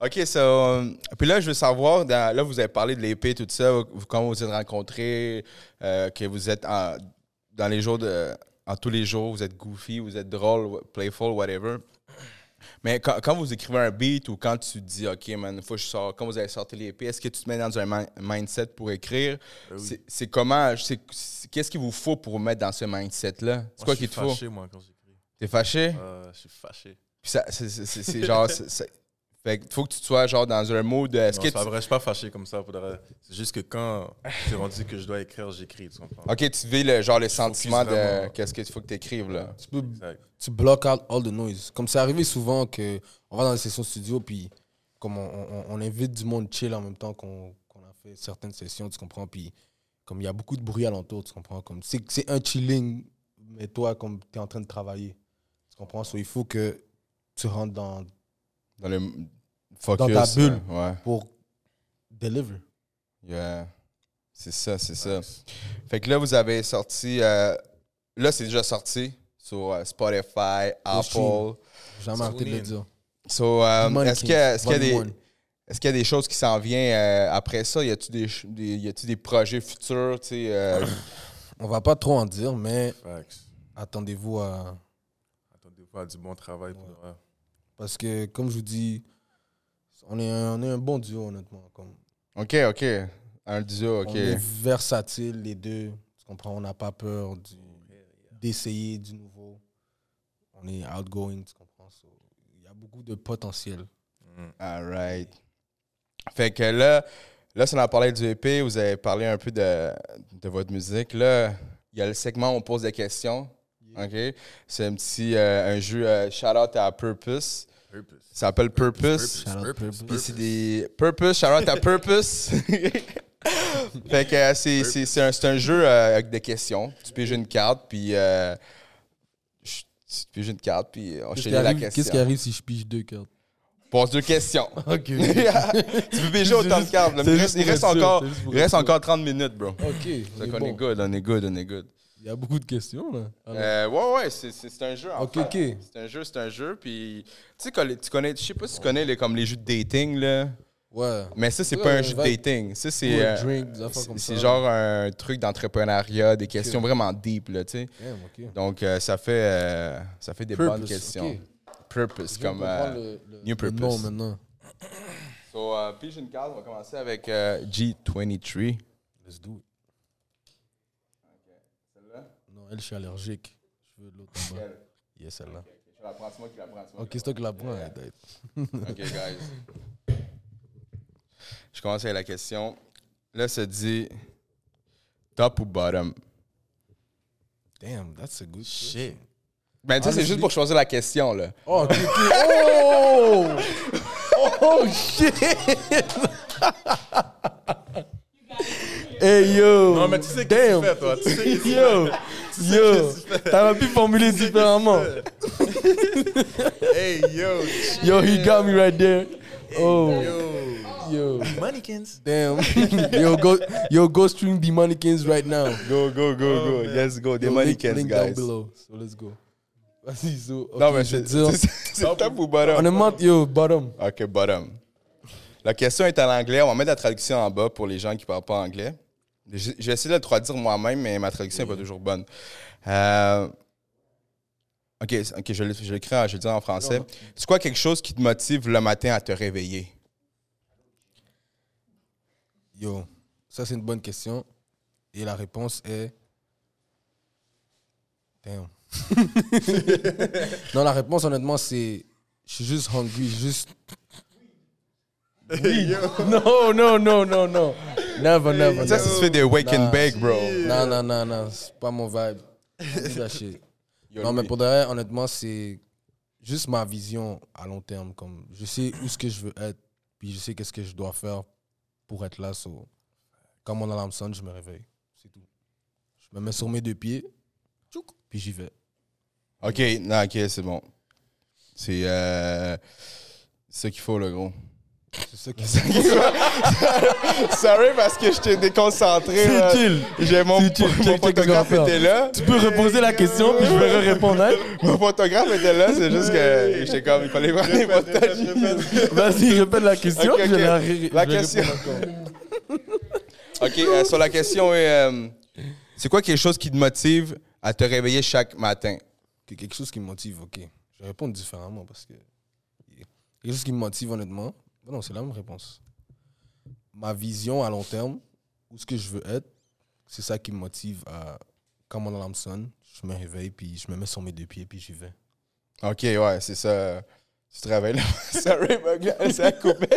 OK, so, euh, puis là, je veux savoir, dans- là, vous avez parlé de l'épée, tout ça, vous- comment vous vous êtes rencontrés, euh, que vous êtes en- dans les jours de. En tous les jours, vous êtes goofy, vous êtes drôle, playful, whatever. Mais quand, quand vous écrivez un beat ou quand tu dis, OK, man, faut que je sors, quand vous avez sorti les EP, est-ce que tu te mets dans un mi- mindset pour écrire? Euh, oui. C'est- comment, qu'est-ce qu'il vous faut pour vous mettre dans ce mindset-là? C'est quoi je qu'il suis te faut? fâché, moi, quand j'écris. T'es fâché? Euh, je suis fâché. Puis ça- c'est genre. Fait que faut que tu sois genre dans un mood. de- Est-ce Non, que pas tu- vrai, je suis pas fâché comme ça. de. C'est juste que quand c'est rendu que je dois écrire, j'écris, tu comprends? Ok, tu vis le, genre le sentiment de vraiment. qu'est-ce qu'il faut que tu écrives là. Tu peux Exact. tu block out all the noise. Comme c'est arrivé souvent que on va dans les sessions studio puis comme on, on- on invite du monde chill en même temps qu'on a fait certaines sessions, tu comprends? Puis comme il y a beaucoup de bruit alentour, tu comprends? Comme c'est c'est un chilling mais toi comme tu es en train de travailler. Tu comprends? So, il faut que tu rentres dans Dans le focus. Dans ta bulle. Ouais. pour deliver. Yeah. C'est ça, c'est ça. Fait que là, vous avez sorti. euh, là, c'est déjà sorti sur euh, Spotify, Apple. Jamais arrêté de le dire. So, Money est-ce qu'il y, y a des. y a choses qui s'en viennent euh, après ça? Y a-tu des, des, y a-tu des projets futurs? tu sais, euh, On va pas trop en dire mais attendez-vous à Attendez-vous à du bon travail pour parce que comme je vous dis on est un, on est un bon duo honnêtement comme ok, ok. Un duo, ok. On est versatile, les deux. Tu comprends? On n'a pas peur d'essayer du nouveau. On est outgoing, tu comprends? So, Il y a beaucoup de potentiel. All right. Fait que là, là, si on a parlé du EP, vous avez parlé un peu de, de votre musique. Là, il y a le segment où on pose des questions. OK? C'est un petit euh, un jeu euh, shout-out à Purpose. Purpose. Ça s'appelle Purpose. Shout out Purpose. Puis c'est des Purpose, shout-out à Purpose. fait que euh, c'est, c'est, c'est un, c'est un jeu euh, avec des questions. Tu piges une carte, puis euh, je- tu piges une carte, puis on Qu'est-ce la arrive, question. qu'est-ce qui arrive si je pige deux cartes? Pose deux questions. Ok. tu peux piger autant de cartes. Il reste, sûr, encore, reste encore 30 minutes, bro. Ok. on est on est bon. good, on est good, on est good. Il y a beaucoup de questions, là. Euh, ouais, ouais, c'est, un jeu. En Ok, fait. ok. C'est un jeu, c'est un jeu. Puis, tu sais, tu connais, je sais pas si tu connais les, comme les jeux de dating, là. ouais. Mais ça, c'est Ouais, pas un jeu de dating. Ça, c'est. Euh, c'est- genre un truc d'entrepreneuriat, des questions vraiment deep, là, tu sais. Donc, euh, ça fait, ça fait des bonnes questions. Purpose, Je comme. le- le- New Purpose. nom maintenant. so, une carte, on va commencer avec euh, G23. Let's do it. Celle-là? Non, elle, je suis allergique. Je veux l'autre en bas. Quelle? Yes, celle-là. Je la prends, c'est moi qui la prends. c'est moi Ok, qui c'est toi qui la prends. Ok, guys. Je commence avec la question. Là, ça dit top ou bottom? Damn, that's a good Shit. Ben, tu sais, c'est juste pour choisir la question, là. Oh, ok, ok. Oh! Oh, shit! hey, yo! Non, mais tu sais qu'est-ce que Damn. tu fais, toi? Tu sais qu'est-ce que tu Yo! Yo! qu'est-ce que tu fais. T'aurais pu formuler différemment. Hey, yo. Yo, he got me right there. Oh, Yo. yo. Mannequins? Damn. yo, go, yo, go stream the mannequins right now. Go, go, go, go. Let's go. Des Yo, link- mannequins, link down guys. below. So let's go. Vas-y, so. Non, ok, mais je vais c'est dire- c'est- c'est top ou bottom? Honnêtement, yo, bottom. Ok, bottom. La question est en anglais. On va mettre la traduction en bas pour les gens qui ne parlent pas anglais. J'ai essayé de le traduire moi-même, mais ma traduction n'est pas toujours bonne. Euh, ok, ok, je l'écris, je le dire en français. C'est quoi quelque chose qui te motive le matin à te réveiller? Yo, ça c'est une bonne question. Et la réponse est. Damn. non, la réponse honnêtement c'est. Je suis juste hungry, juste. Non, non, non, non, non. Never, never. Ça, never. ça se fait des wake and bake, bro. Non, non, non, non, c'est pas mon vibe. Non, mais pour de vrai, honnêtement, c'est juste ma vision à long terme. Comme je sais où ce que je veux être, puis je sais qu'est-ce que je dois faire pour être là. So, quand mon alarme sonne, je me réveille. C'est tout. Je me mets sur mes deux pieds, puis j'y vais. Ok, non, ok, c'est bon. C'est euh, ça qu'il faut, le gros. C'est ça qui Sorry parce que je t'ai déconcentré. là. chill. J'ai mon, C'est chill. mon Check, check, photographe était là. Tu peux reposer la question, puis je vais répondre. hein? Mon photographe était là, c'est juste que j'étais comme, il fallait prendre des photos. Vas-y, répète la question. Ok, je vais la ré- La je vais question. répondre encore. OK, euh, sur la question est, euh, c'est quoi quelque chose qui te motive à te réveiller chaque matin? Que quelque chose qui me motive, ok. Je vais répondre différemment parce que Quelque chose qui me motive, honnêtement. Ben non, c'est la même réponse. Ma vision à long terme, où ce que je veux être, c'est ça qui me motive à. Quand mon alarme sonne, je me réveille, puis je me mets sur mes deux pieds, puis j'y vais. Ok, ouais, c'est ça. Tu te réveilles là. Sorry, ça a coupé.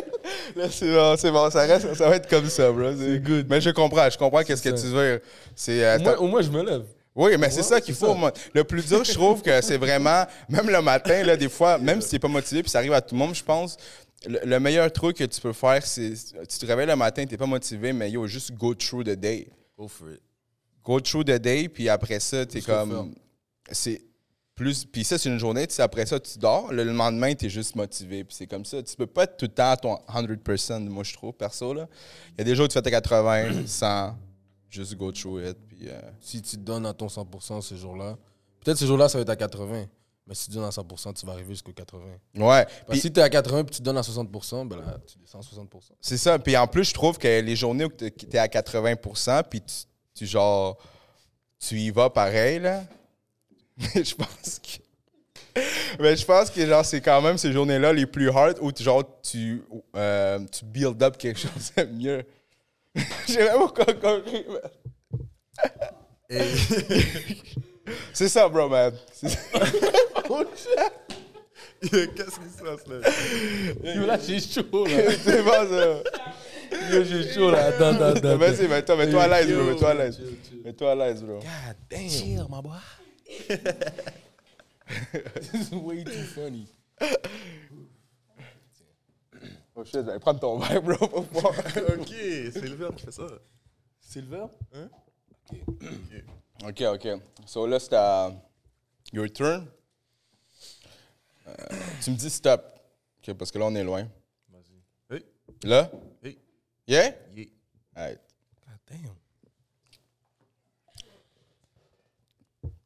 Là, c'est bon, c'est bon, ça, reste, ça va être comme ça, bro. C'est good. Mais je comprends, je comprends qu'est-ce que tu veux dire. C'est. euh, Au moins, t'as- au moins, je me lève. Oui, mais c'est ça qu'il faut. ça. Le plus dur, je trouve que c'est vraiment, même le matin, là, des fois, même si tu n'es pas motivé, puis ça arrive à tout le monde, je pense, le, le meilleur truc que tu peux faire, c'est tu te réveilles le matin, tu n'es pas motivé, mais yo, juste go through the day. Go for it. Go through the day, puis après ça, tu es Juste le comme. C'est plus. Puis ça, c'est une journée, tu sais, après ça, tu dors. Le lendemain, tu es juste motivé, puis c'est comme ça. Tu peux pas être tout le temps à ton 100%, moi, je trouve, perso. là. Il y a des jours où tu fais tes 80, 100, juste go through it, puis. euh, Si tu te donnes à ton 100% ce jour-là, peut-être ce jour-là, ça va être à 80. Mais si tu donnes à 100%, tu vas arriver jusqu'au 80. Ouais. Parce Puis- que si tu es à 80 puis tu donnes à 60%, ben là, tu descends à 60%. C'est ça. Puis en plus, je trouve que les journées où tu es à 80% puis tu, tu, genre, tu y vas pareil, là. Mais je pense que. Mais je pense que genre c'est quand même ces journées-là les plus hard où tu- genre tu, euh, tu build up quelque chose de mieux. J'ai même pas compris. man. C'est ça, bro, man. C'est- Qu'est-ce qui se passe là? Yo, là, j'ai chaud, là. C'est pas ça. Yo, j'ai chaud, là. Attends, attends, attends. Vas-y, mets-toi mets-toi à l'aise, bro. Mets-toi à l'aise. Mets-toi à l'aise, bro. God damn. Chill, my boy. This is way too funny. Oh shit, j'allais prendre ton verre, bro, ok, verbe qui fait ça. C'est le verbe? OK, OK. So là, c'est à your turn. Euh, tu me dis stop. Parce que là, on est loin. Vas-y. Hey, Là? hey, Yeah? yeah. Alright. God damn.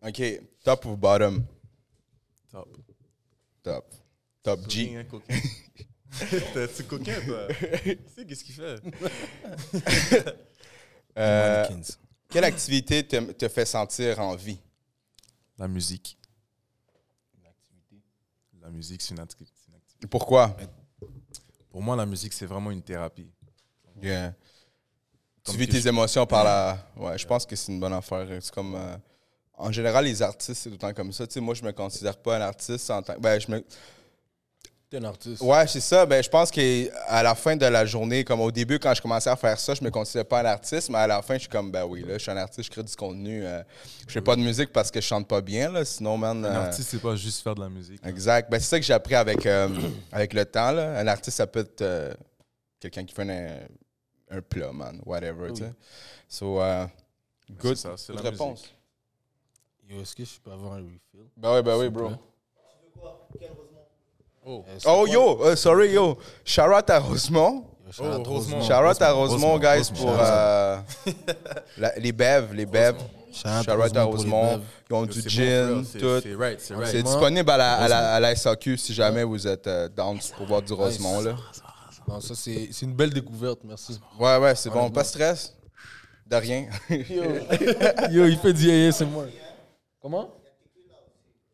OK. Top ou bottom? Top. Top. Top G. Hein, coquin? T'es-tu coquin, toi? Tu sais, qu'est-ce qu'il fait? Euh, quelle activité te, te fait sentir en vie? La musique. Musique, c'est une activité. Pourquoi? Pour moi, la musique, c'est vraiment une thérapie. Yeah. Tu vis que tes je- émotions par la. Ouais, je pense que c'est une bonne affaire. C'est comme. euh, En général, les artistes, c'est tout le temps comme ça. Tu sais, moi, je me considère pas un artiste en tant Ben, je me. T'es un artiste. Ouais, c'est ça. Ben, je pense qu'à la fin de la journée, comme au début, quand je commençais à faire ça, je me considérais pas un artiste, mais à la fin, je suis comme, ben oui, là, je suis un artiste, je crée du contenu. euh, je fais pas de musique parce que je chante pas bien, là. Sinon, man. Un euh, artiste, c'est pas juste faire de la musique. Exact. Ben, c'est ça que j'ai appris avec, euh, avec le temps, là. Un artiste, ça peut être euh, quelqu'un qui fait un, un plat, man. Whatever, tu sais. So, euh, good, C'est ça, c'est good la réponse. Yo, est-ce que je peux avoir un refill? Ben oui, ben oui, bro. Oh, Euh, c'est Oh, yo, euh, sorry, yo. Shout out à Rosemont. Shout out Oh, Rosemont. Shout out à Rosemont, guys, Rosemont. pour euh, la- les bèves, les bèves. Shout out à Rosemont. Ils ont du c'est gin, c'est- tout. C'est right, c'est right. C'est Rosemont. disponible à la, à, la, à la SAQ si jamais vous êtes euh, down pour boire du Rosemont, là. Non, ça, c'est c'est une belle découverte, merci. Ouais, ouais, c'est bon. Pas de stress. De rien. Yo, il fait du ASMR. Comment?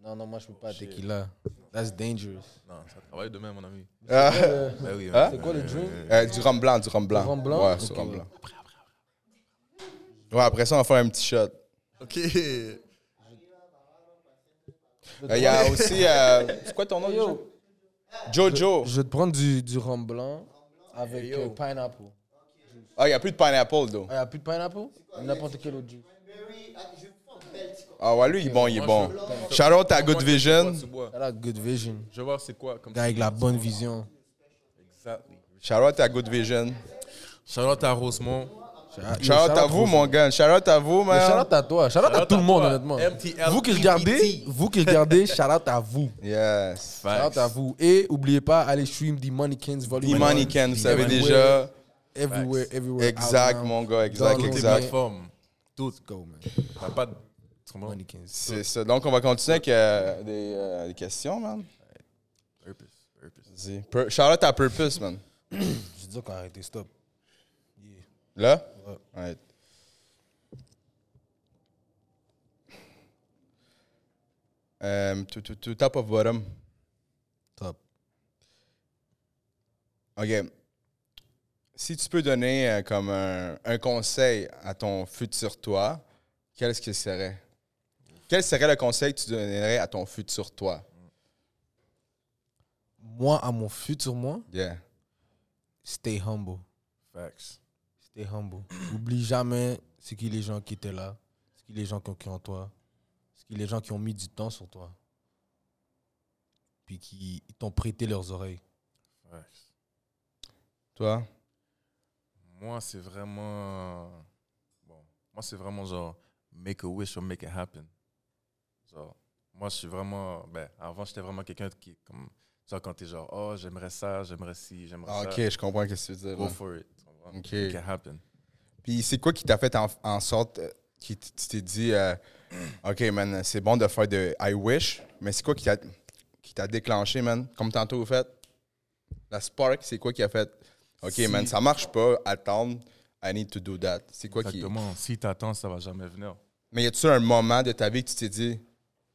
Non, non, moi, je peux pas tequila. That's dangerous. Non, ça travaille demain, mon ami. Ah, Euh, Ben oui, Hein? c'est quoi le drink? euh, du rhum blanc, du rhum blanc. Du rhum blanc? Ouais, rhum blanc. Ouais, après ça, on va faire un petit shot. Ok. Euh, Il y a aussi. euh, c'est quoi ton nom? Yo, Jojo. je vais te prendre du, du rhum blanc avec euh, pineapple. Ah, il n'y a plus de pineapple, though. Ah, y a plus de pineapple? N'importe quel autre jus. Ah, ouais, lui, il est bon, il est bon. Shout out à Good Vision. a good vision. Je vais voir c'est quoi. Comme Gars avec la bonne vision. Exactly. Shout out à Good Vision. Shout out à Rosemont. Shout out à vous, mon gars. Shout out à vous, Shout man. out à toi. Shout out à tout le monde, honnêtement. Vous qui regardez, vous qui regardez, shout out à vous. Yes. Shout out à vous. Et oubliez pas, allez stream The Moneycans Volume The 1. Money Can, vous savez déjà. Everywhere, everywhere. Exact, mon gars, exact, Download Toutes les exact. plateformes. Toutes. Go, man. T'as pas de. C'est ça. Donc, on va continuer avec euh, des, euh, des questions, man. Purpose. Purpose. Pur- out à Purpose, man. Je dis qu'on a arrêté, stop. Là? Ouais. Ouais. Euh, tout, tout, tout, top of bottom. Top. OK. Si tu peux donner euh, comme un, un conseil à ton futur toi, quel ce qu'il serait? Quel serait le conseil que tu donnerais à ton futur toi? Moi, à mon futur moi, Yeah. stay humble. Facts. Stay humble. Oublie jamais ce qui les gens qui étaient là, ce qui les gens qui ont cru en toi, ce qui les gens qui ont mis du temps sur toi, puis qui t'ont prêté leurs oreilles. Facts. Toi? Moi, c'est vraiment. Bon, moi, c'est vraiment genre make a wish or make it happen. Genre, moi, je suis vraiment. Ben, avant, j'étais vraiment quelqu'un qui, comme. Genre, quand t'es genre, oh, j'aimerais ça, j'aimerais ci, j'aimerais Ah, ça. ok, je comprends ce que tu veux dire. Go là. for it. Ok. Make it happen. Puis c'est quoi qui t'a fait en, en sorte euh, qui t- tu t'es dit euh, OK man, c'est bon de faire de I wish, mais c'est quoi qui t'a qui t'a déclenché man? Comme tantôt vous faites la spark, c'est quoi qui a fait OK Si- man, ça marche pas, attendre I need to do that. C'est quoi qui Exactement. Si t'attends, ça va jamais venir. Mais y a-tu un moment de ta vie que tu t'es dit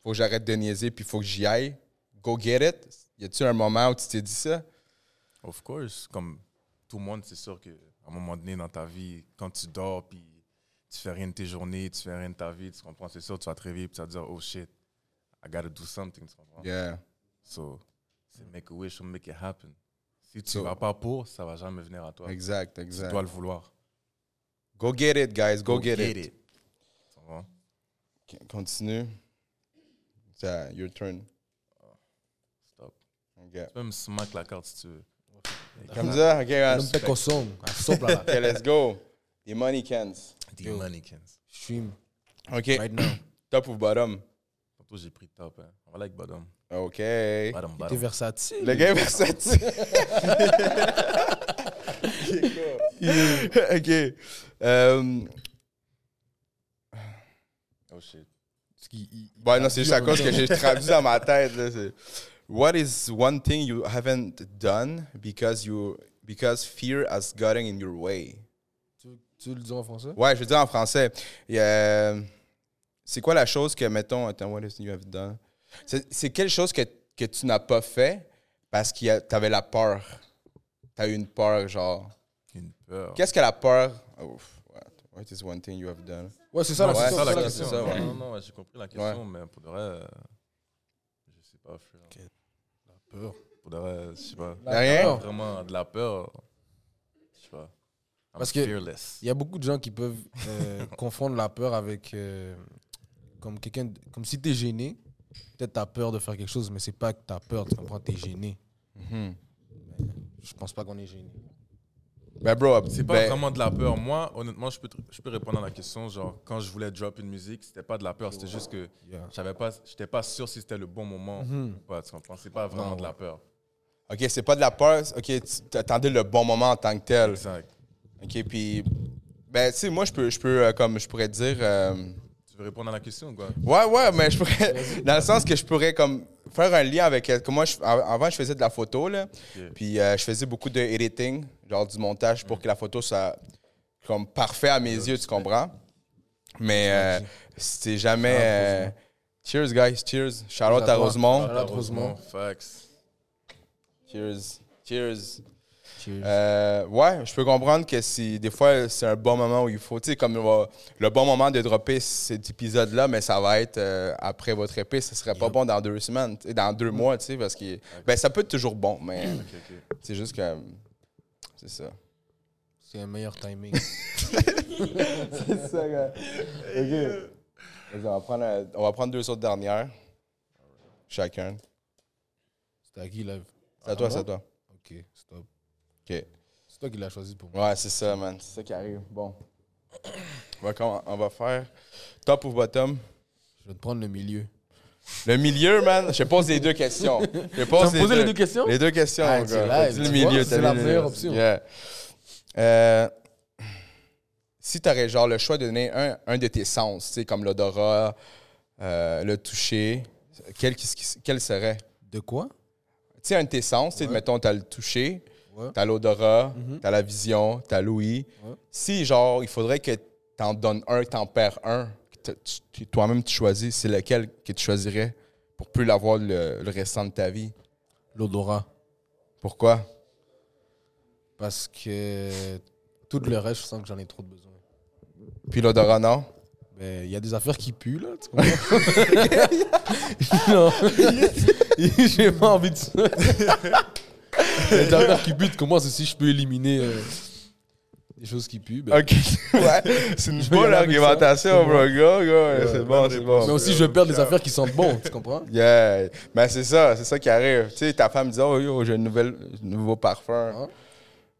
faut que j'arrête de niaiser puis faut que j'y aille, go get it Y a-tu un moment où tu t'es dit ça? Of course. Comme tout le monde, c'est sûr qu'à un moment donné dans ta vie, quand tu dors, puis tu fais rien de tes journées, tu fais rien de ta vie, tu comprends, c'est sûr, tu vas te réveiller, puis tu vas te dire, oh shit, I gotta do something, tu comprends? Yeah. So, c'est make a wish or make it happen. Si tu So- vas pas pour, ça va jamais venir à toi. Exact, Tu exact. dois le vouloir. Go get it guys, go, get, it. Tu comprends? Ok, Continue. Ça, your turn. Stop. Ok. Tu peux me smack la carte si tu veux. Comme ça, ok. Ok, let's go. The money cans. The Yo. mannequins. Stream Ok, right now. top ou bottom? Tantôt, j'ai pris top. Hein. On va like bottom. Ok. Bottom, T'es bottom. versatile. Le gars est versatile. ok. Euh, Oh shit. Parce qu'il- il- il bon, non, c'est juste à cause que j'ai traduit dans ma tête. là, What is one thing you haven't done because you because fear has gotten in your way? Tu, tu le dire en français? Ouais, je veux dire en français. A- C'est quoi la chose que, mettons, attends, what is you have done? C'est quelle chose que, que tu n'as pas fait parce que tu avais la peur? Tu as eu une peur, genre. Une peur. Qu'est-ce que la peur? Oh, what? What is one thing you have done? Ouais, c'est ça la Ouais, question. C'est ça la question. c'est ça, ouais. Non, non, ouais, j'ai compris la question, mais pour de vrai, euh, je sais pas. frère. La peur. Pour de vrai, je sais pas. La Rien? peur. Vraiment, de la peur, je sais pas. I'm Parce que- fearless. Il y a beaucoup de gens qui peuvent euh, confondre la peur avec euh, comme quelqu'un comme si tu es gêné, peut-être tu as peur de faire quelque chose mais c'est pas que tu as peur, tu comprends, tu es gêné. Mhm. Je pense pas qu'on est gêné. Ben, bro, C'est pas ben, vraiment de la peur. Moi, honnêtement, je peux, te- je peux répondre à la question. Genre, quand je voulais drop une musique, c'était pas de la peur. C'était juste que Yeah. j'avais pas, j'étais pas sûr si c'était le bon moment ou pas. Tu comprends? C'est pas vraiment Non, de la peur. OK, c'est pas de la peur. OK, tu attendais le bon moment en tant que tel. Exact. OK, puis. Ben, tu sais, moi, je peux, je peux euh, comme je pourrais dire. euh, Tu veux répondre à la question ou quoi? Ouais, ouais, mais je pourrais. Dans le sens que je pourrais comme faire un lien avec. euh, Comme moi, je- avant, je faisais de la photo, là. Puis euh, je faisais beaucoup de editing, genre du montage pour que la photo soit comme parfait à mes yeux, tu comprends? Mais euh, c'est jamais. euh, cheers, guys, cheers. Charlotte à. Rosemont. Shout out Rosemont. Facts. Cheers. Cheers. Euh, ouais, je peux comprendre que si des fois c'est un bon moment où il faut, tu sais, comme euh, le bon moment de dropper cet épisode-là, mais ça va être euh, après votre épée, ce serait pas bon dans deux semaines, dans deux mois, tu sais, parce que ben ça peut être toujours bon, mais c'est juste que c'est ça. C'est un meilleur timing. c'est ça, gars. On va prendre, on va prendre deux autres dernières, chacun. C'était à qui live C'est à toi, moi? c'est à toi. Ok, stop. Ok. C'est toi qui l'as choisi pour moi. Ouais, c'est ça, man. C'est ça qui arrive. Bon. On va, on va faire top ou bottom? Je vais te prendre le milieu. Le milieu, man, je pose les deux questions. Je pose Tu vas me poser les deux questions? Les deux questions, Ah, mon gars. le tu milieu, c'est dit la le meilleure option. Yeah. Euh, si tu aurais genre le choix de donner un, un de tes sens, tu sais, comme l'odorat, euh, le toucher, quel, serait? De quoi? Tu sais, un de tes sens, tu sais, Ouais. mettons, t'as le toucher, Ouais. t'as l'odorat, Mhm. t'as la vision, t'as l'ouïe. Ouais. Si, genre, il faudrait que t'en donnes un, que t'en perds un, toi-même tu choisis, c'est lequel que tu choisirais pour plus l'avoir le, le restant de ta vie? L'odorat. Pourquoi? Parce que tout le reste, je sens que j'en ai trop de besoin. Puis l'odorat, non? Ben, il y a des affaires qui puent, là. Tu comprends? non. J'ai pas envie de ça. Des affaires qui puent. Comment c'est si je peux éliminer euh, des choses qui puent? Ben, Ok, ouais. C'est une Je vais y bonne aller avec ça. argumentation, bro. Go, c'est bon, c'est bon. Mais aussi, je perds des affaires qui sentent bon. Tu comprends? Yeah. Mais c'est ça, c'est ça qui arrive. Tu sais, ta femme dit, oh, yo, j'ai un nouvel, nouveau parfum. Hein?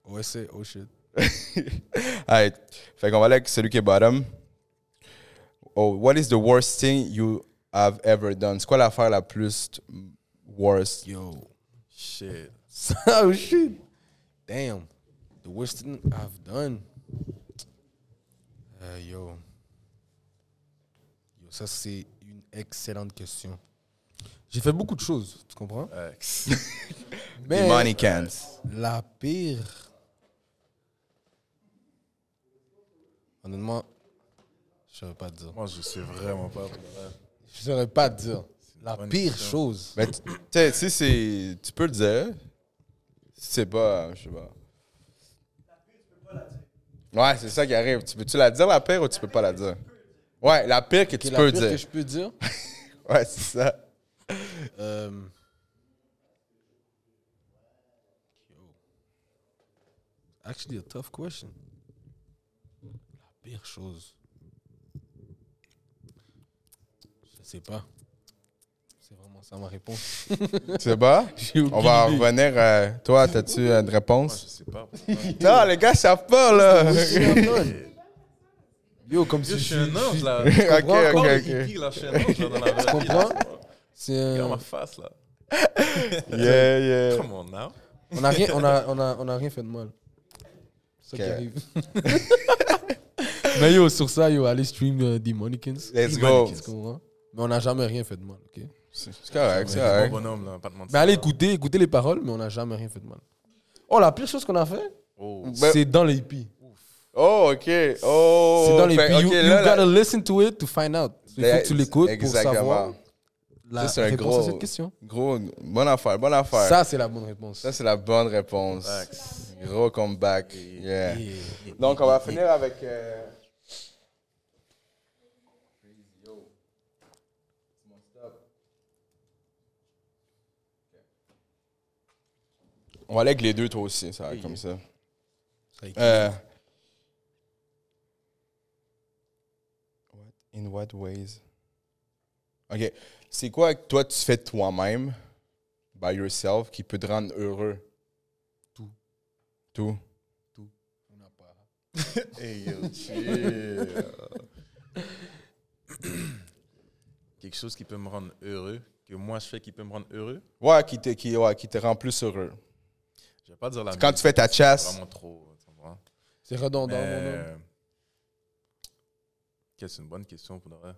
Ouais, c'est. Oh shit. Alright. Fait qu'on va aller avec celui qui est bottom. Oh, what is the worst thing you have ever done? C'est quoi l'affaire la plus worst? Yo. Shit. oh shit. Damn. The worst thing I've done. Euh, yo. Yo, ça, c'est une excellente question. J'ai fait beaucoup de choses, tu comprends? Ex. The money cans. La pire. Honnêtement, je saurais pas te dire. Moi, je sais vraiment pas. Je saurais pas te dire. La pire question. chose. Mais tu tu sais, si c'est. Tu peux le dire. C'est pas. Je sais pas. Ouais, c'est ça qui arrive. Tu peux-tu la dire, la pire, ou tu peux pas la dire? Ouais, la pire que tu la peux pire dire. que je peux dire? Ouais, c'est ça. Euh. Actually, a tough question. La pire chose. Je sais pas. Ça ma réponse. Tu sais pas? On va idée. revenir. euh, toi, t'as-tu une Moi, je réponse? sais pas. Non, les gars savent pas, là. Yo, comme si Je suis un ange, là. ok, comprends, ok, Comme ok. hippie, là, je suis un ange, là, dans la vraie Tu vie, comprends? C'est un- Regarde ma face, là. Yeah, yeah. Come on now. on a rien, on a, on a, on a rien fait de mal. C'est ça qui arrive. Mais yo, sur ça, yo, allez stream euh, Demonicans. Let's go. Mais on n'a jamais rien fait de mal, ok? C'est c'est correct, c'est correct. bon bonhomme, là, pas de mentir. Mais allez écouter, écouter les paroles, mais on n'a jamais rien fait de mal. Oh, la pire chose qu'on a fait, Oh. Ben- c'est dans les hippies. Oh, ok. Oh. C'est dans les fait- hippies. You, ok, you là, là- gotta listen to it to find out. Il faut que tu l'écoutes pour Exactement. savoir la Ça, c'est un réponse gros- à cette question. Gros, bonne affaire, bonne affaire. Ça, c'est la bonne réponse. Ça, c'est la bonne réponse. Gros comeback. Yeah. Yeah. Donc, on va finir avec. euh, On va aller avec les deux, toi aussi, ça va être comme ça. Euh, what- in what ways? Ok. C'est quoi que toi tu fais toi-même, by yourself, qui peut te rendre heureux? Tout. Tout. On n'a pas. Hey, yo, chill. Quelque chose qui peut me rendre heureux, que moi je fais qui peut me rendre heureux? Ouais, qui te, qui, ouais, qui te rend plus heureux. Je vais pas dire la Quand tu fais ta c'est chasse. vraiment trop. C'est redondant, mon homme. C'est une bonne question pour vrai.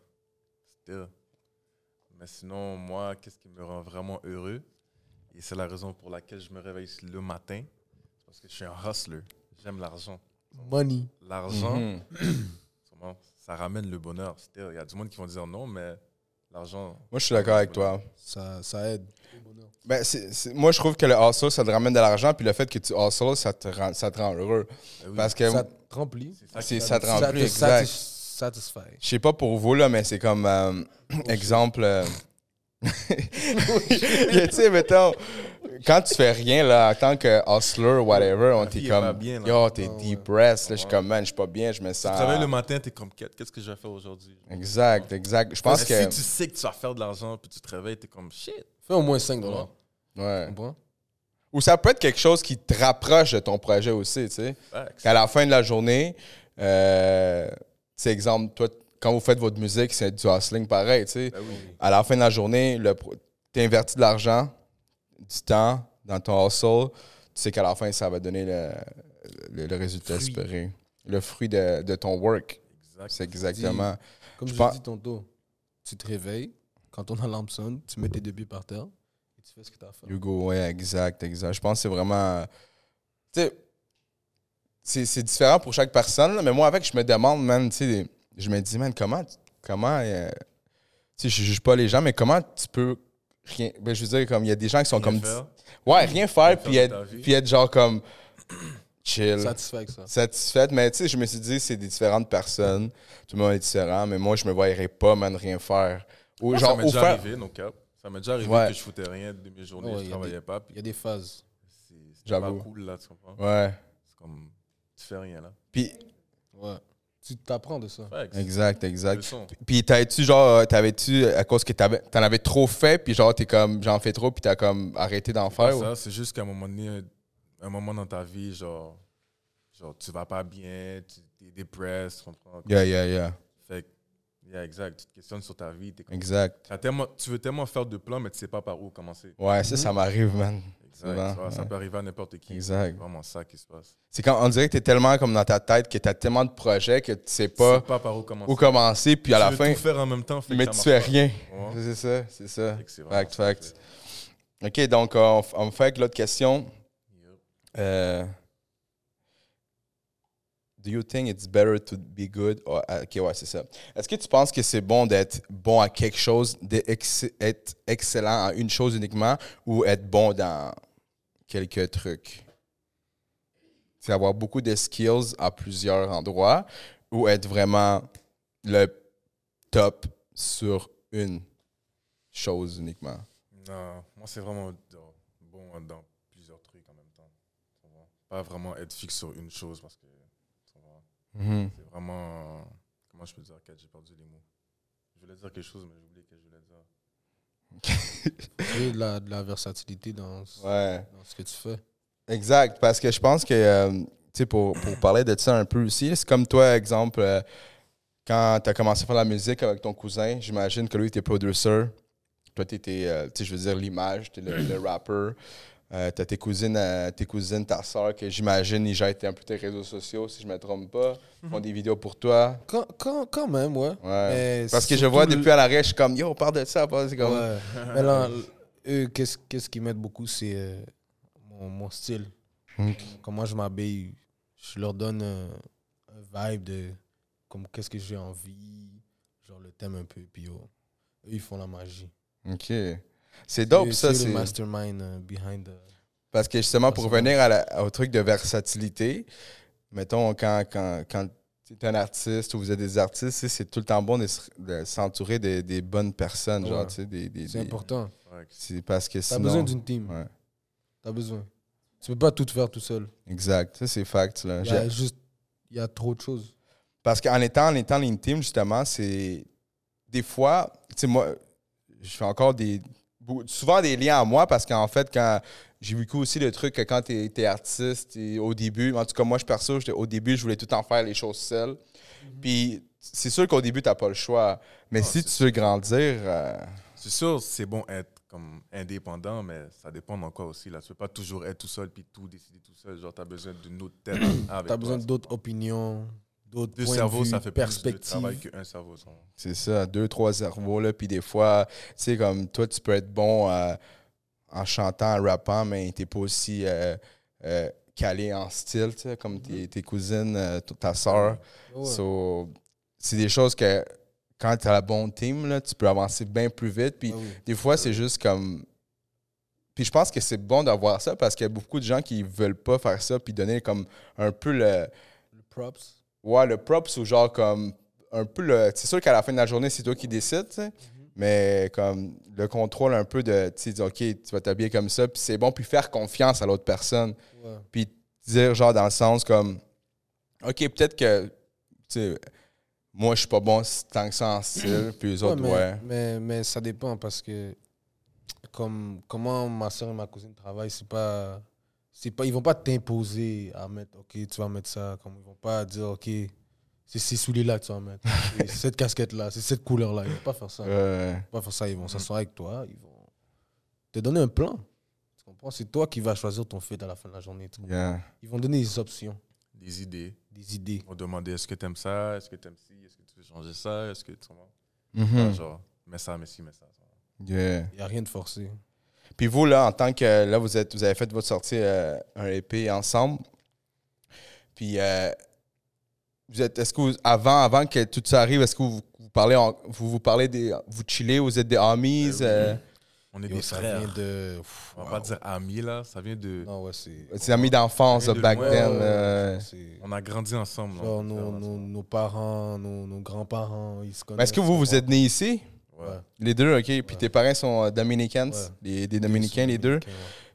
Still. Mais sinon, moi, qu'est-ce qui me rend vraiment heureux? Et c'est la raison pour laquelle je me réveille le matin. Parce que je suis un hustler. J'aime l'argent. Money. L'argent, sûrement, ça ramène le bonheur. Still. Il y a du monde qui vont dire non, mais l'argent. Moi, je suis d'accord avec toi. Ça, ça aide. Ben, c'est- c'est- moi, je trouve que le hustle, ça te ramène de l'argent, puis le fait que tu hustle, ça te rend, ça te rend heureux. Ben oui, Parce que Ça te remplit. c'est ça te Ça remplit, te exact. satis- satisfy. Je sais pas pour vous, là, mais c'est comme euh, exemple. euh, tu sais, mettons, quand tu fais rien, là, en tant que hustler, whatever, on t'est comme. bien, là. Yo, t'es depressed. Là, je suis comme, man, je suis pas bien, je me Tu sens. te réveilles le matin, t'es comme, qu'est-ce que je vais faire aujourd'hui? Exact, exact. Je pense que. Si tu sais que tu vas faire de l'argent, puis tu te réveilles, t'es comme, shit. Fais au moins 5 dollars. Ouais. Tu comprends? Ou ça peut être quelque chose qui te rapproche de ton projet aussi, tu sais. Qu'à la fin de la journée, euh, tu sais, exemple, toi, quand vous faites votre musique, c'est du hustling pareil, tu sais. Ben oui. À la fin de la journée, tu investis de l'argent, du temps dans ton hustle, tu sais qu'à la fin, ça va donner le, le- le résultat Fruit. espéré. Le fruit de, de ton work. C'est exactement. Comme Je je, pense- dit tantôt, tu te réveilles, quand ton alarme sonne, tu mets tes pieds par terre et tu fais ce que tu as à faire. Hugo, ouais, exact, exact. Je pense que c'est vraiment. Tu sais, c'est- c'est différent pour chaque personne, là, mais moi, avec, je me demande, man, tu sais, je me dis, man, comment. comment euh, tu sais, je juge pas les gens, mais comment tu peux. Rien, ben, je veux dire, comme il y a des gens qui sont Rien comme. faire. Ouais, rien faire, Rien puis faire être, puis genre comme. chill. Satisfait avec ça. satisfaite. Mais tu sais, je me suis dit, c'est des différentes personnes. Tout le monde est différent. Mais moi, je me voyais pas, man, rien faire. Ou Moi, genre, ça m'est déjà faire- arrivé, no cap. Ça m'est déjà arrivé Ouais. que je foutais rien de mes journées, Ouais, je travaillais pas. Puis Il y a des phases. c'est pas cool, là, tu comprends? Ouais. C'est comme, tu fais rien, là. Puis, Ouais. Tu t'apprends de ça. Facts. exact, exact. Puis, t'avais-tu, genre, euh, t'avais-tu, à cause que t'avais, t'en avais trop fait, puis genre, t'es comme, j'en fais trop, puis t'as comme arrêté d'en faire? ou- ça, c'est juste qu'à un moment donné, un moment dans ta vie, genre, genre tu vas pas bien, tu es dépressé, tu comprends? Yeah, yeah, yeah. Fait que, yeah, exact, tu te questionnes sur ta vie, t'es Exact. Tellement, tu veux tellement faire de plans, mais tu sais pas par où commencer. Ouais, ça, ça m'arrive, man. Exact, tu Ça peut arriver à n'importe qui. Exact. C'est vraiment ça qui se passe. C'est quand on dirait que t'es tellement comme dans ta tête que t'as tellement de projets que tu sais Tu pas sais pas par où commencer. où commencer, puis à Tu la veux fin, tout faire en même temps, fait que mais ça tu fais pas. rien. Ouais. C'est ça, c'est ça. Que Fact, fact. OK, donc on, f- on fait avec l'autre question. Euh, do you think it's better to be good? or- OK, ouais, c'est ça. Est-ce que tu penses que c'est bon d'être bon à quelque chose, d'être excellent à une chose uniquement ou être bon dans quelques trucs? C'est avoir beaucoup de skills à plusieurs endroits ou être vraiment le top sur une chose uniquement? Non, moi, c'est vraiment bon dans plusieurs trucs en même temps. Pas vraiment être fixe sur une chose parce que Mhm. c'est vraiment. Comment je peux dire que j'ai perdu les mots? Je voulais dire quelque chose, mais j'ai oublié que je voulais dire. De la, de la versatilité dans, ce- Ouais. dans ce que tu fais? Exact, parce que je pense que, euh, tu sais, pour, pour parler de ça un peu aussi, c'est comme toi, exemple, euh, quand tu as commencé à faire la musique avec ton cousin, j'imagine que lui était producer. Toi, tu étais, tu sais, je veux dire, l'image, tu es le, le rapper. Euh, tu as tes cousines, euh, tes cousines, ta soeur, que j'imagine, ils gèrent un peu tes réseaux sociaux, si je me trompe pas. Ils font des vidéos pour toi. Quand, quand, quand même, ouais. Parce que je vois le- depuis à l'arrêt, je suis comme, yo, on parle de ça. C'est comme, Ouais. Mais là, eux, qu'est-ce qu'ils mettent beaucoup, c'est euh, mon, mon style. Comment je m'habille. Je leur donne un, un vibe de comme qu'est-ce que j'ai envie. Genre le thème un peu. Puis eux, ils font la magie. OK. C'est dope, ça. le C'est mastermind euh, behind the- Parce que justement, pour revenir à la- au truc de versatilité, mettons, quand, quand, quand tu es un artiste ou vous êtes des artistes, c'est tout le temps bon de se- de s'entourer des, des bonnes personnes. Genre, Ouais. tu sais, des, des- C'est des- important. C'est parce que T'as sinon. besoin d'une team. Ouais, T'as besoin. Tu peux pas tout faire tout seul. exact. Ça, c'est fact. Là. Il y a juste, il y a trop de choses. Parce qu'en étant, en étant l'intime, justement, c'est. Des fois, tu sais, moi, je fais encore des. Souvent des liens à moi parce qu'en fait, quand. J'ai vécu aussi le truc que quand tu es, artiste, et au début, en tout cas, moi, je perso, au début, je voulais tout en faire les choses seul. Puis, c'est sûr qu'au début, tu pas le choix. Mais Ah, si tu veux grandir. euh, C'est sûr, c'est bon être comme indépendant, mais ça dépend quoi aussi. Là. Tu peux pas toujours être tout seul puis tout décider tout seul. Genre, tu as besoin d'une autre tête avec T'as besoin d'autres opinions, d'autres Deux cerveaux, de vue, ça fait plus de travail qu'un cerveau. C'est ça, deux, trois cerveaux, là. Puis des fois, tu sais, comme toi, tu peux être bon euh, en chantant, en rappant, mais t'es pas aussi euh, euh, calé en style, tu sais, comme tes, tes cousines, euh, ta soeur. Ouais. So, c'est des choses que quand tu as la bonne team, là, tu peux avancer bien plus vite. Puis oui. des fois, c'est juste comme. Puis je pense que c'est bon d'avoir ça parce qu'il y a beaucoup de gens qui veulent pas faire ça, puis donner comme un peu le. Le props. Ouais, le props ou genre comme un peu le. C'est sûr qu'à la fin de la journée, c'est toi qui décides, tu sais. Mais comme le contrôle un peu de, tu sais, dire, OK, tu vas t'habiller comme ça, puis c'est bon, puis faire confiance à l'autre personne. Ouais. Puis dire, genre, dans le sens comme, OK, peut-être que, tu sais, moi, je suis pas bon tant que ça en style, puis les Ouais, autres, mais, ouais. Mais, mais ça dépend parce que comme comment ma soeur et ma cousine travaillent, c'est pas. C'est pas, ils vont pas t'imposer à mettre, OK, tu vas mettre ça. Comme ils vont pas dire, OK, c'est ces souliers-là que tu vas mettre. C'est cette casquette-là, c'est cette couleur-là. Ils vont pas faire ça. Ils Euh, vont pas faire ça. Ils vont s'asseoir avec toi. Ils vont te donner un plan. Tu comprends? C'est toi qui vas choisir ton fit à la fin de la journée. tu comprends? yeah. Ils vont donner des options, Des idées. des idées. On demander est-ce que tu aimes ça? Est-ce que tu aimes ci? Est-ce que tu veux changer ça? Est-ce que tu vois Mhm. Genre, mets ça, mets ci, mets ça. Yeah. Il n'y a rien de forcé. Puis vous, là, en tant que. Là, vous, êtes, vous avez fait votre sortie euh, un EP ensemble. Puis, euh, vous êtes. Est-ce que vous, avant, avant que tout ça arrive, est-ce que vous, vous parlez. en- vous vous parlez des. Vous chillez, vous êtes des homies? Ben oui. euh, On est Yo, des ça frères. vient de. pff, On va wow. pas dire amis, là. Ça vient de. Non, ouais, c'est. C'est amis d'enfance, Ça vient de back loin, then. Ouais, euh. On a grandi ensemble. là. Genre nos, faire nos, ensemble. nos parents, nos, nos grands-parents, ils se connaissent. Mais est-ce que vous, vous êtes nés ici? Les deux, OK. Puis tes parents sont euh, Dominicans, Ouais. les- des Dominicains, les deux.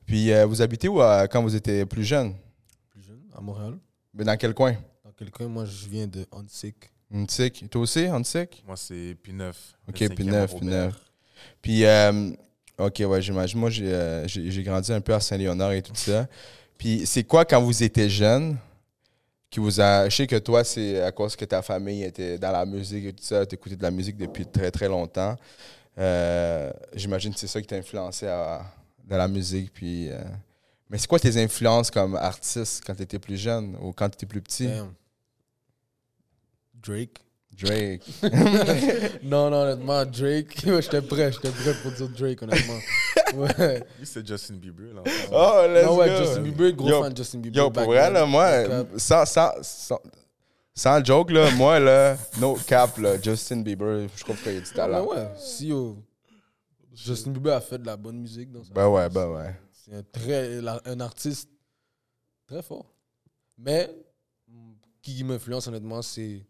Puis euh, vous habitez où euh, quand vous étiez plus jeune? Plus jeune, à Montréal. Mais Dans quel coin? Dans quelqu'un, moi, je viens de Huntsic. Antique. Toi aussi, Antique? Moi, c'est P9. OK, le puis cinquième neuf, à puis Robert. neuf. Puis, euh, OK, ouais, j'imagine. Moi, euh, j'ai grandi un peu à Saint-Léonard et tout ça. Puis, c'est quoi quand vous étiez jeune? Qui vous a. Je sais que toi, c'est à cause que ta famille était dans la musique et tout ça, tu de la musique depuis très, très longtemps. Euh, j'imagine que c'est ça qui t'a influencé dans la musique. Puis, euh, mais c'est quoi tes influences comme artiste quand tu étais plus jeune ou quand tu étais plus petit? Drake. Drake. non, non, honnêtement, Drake. Ouais, j'étais prêt, j'étais prêt pour dire Drake, honnêtement. Ouais. C'est Justin Bieber. Là. Oh, let's non, ouais, go. Justin Bieber, gros Yo, fan de Justin Bieber. Yo, pour vrai, là, moi, No cap. sans, sans, sans, sans joke, là, moi, là, no cap, là, Justin Bieber, je trouve qu'il y a du Ouais, talent. ouais, si yo, Justin Bieber a fait de la bonne musique dans sa Ben ouais, ben ouais. C'est un, très, un artiste très fort. Mais qui m'influence honnêtement, c'est,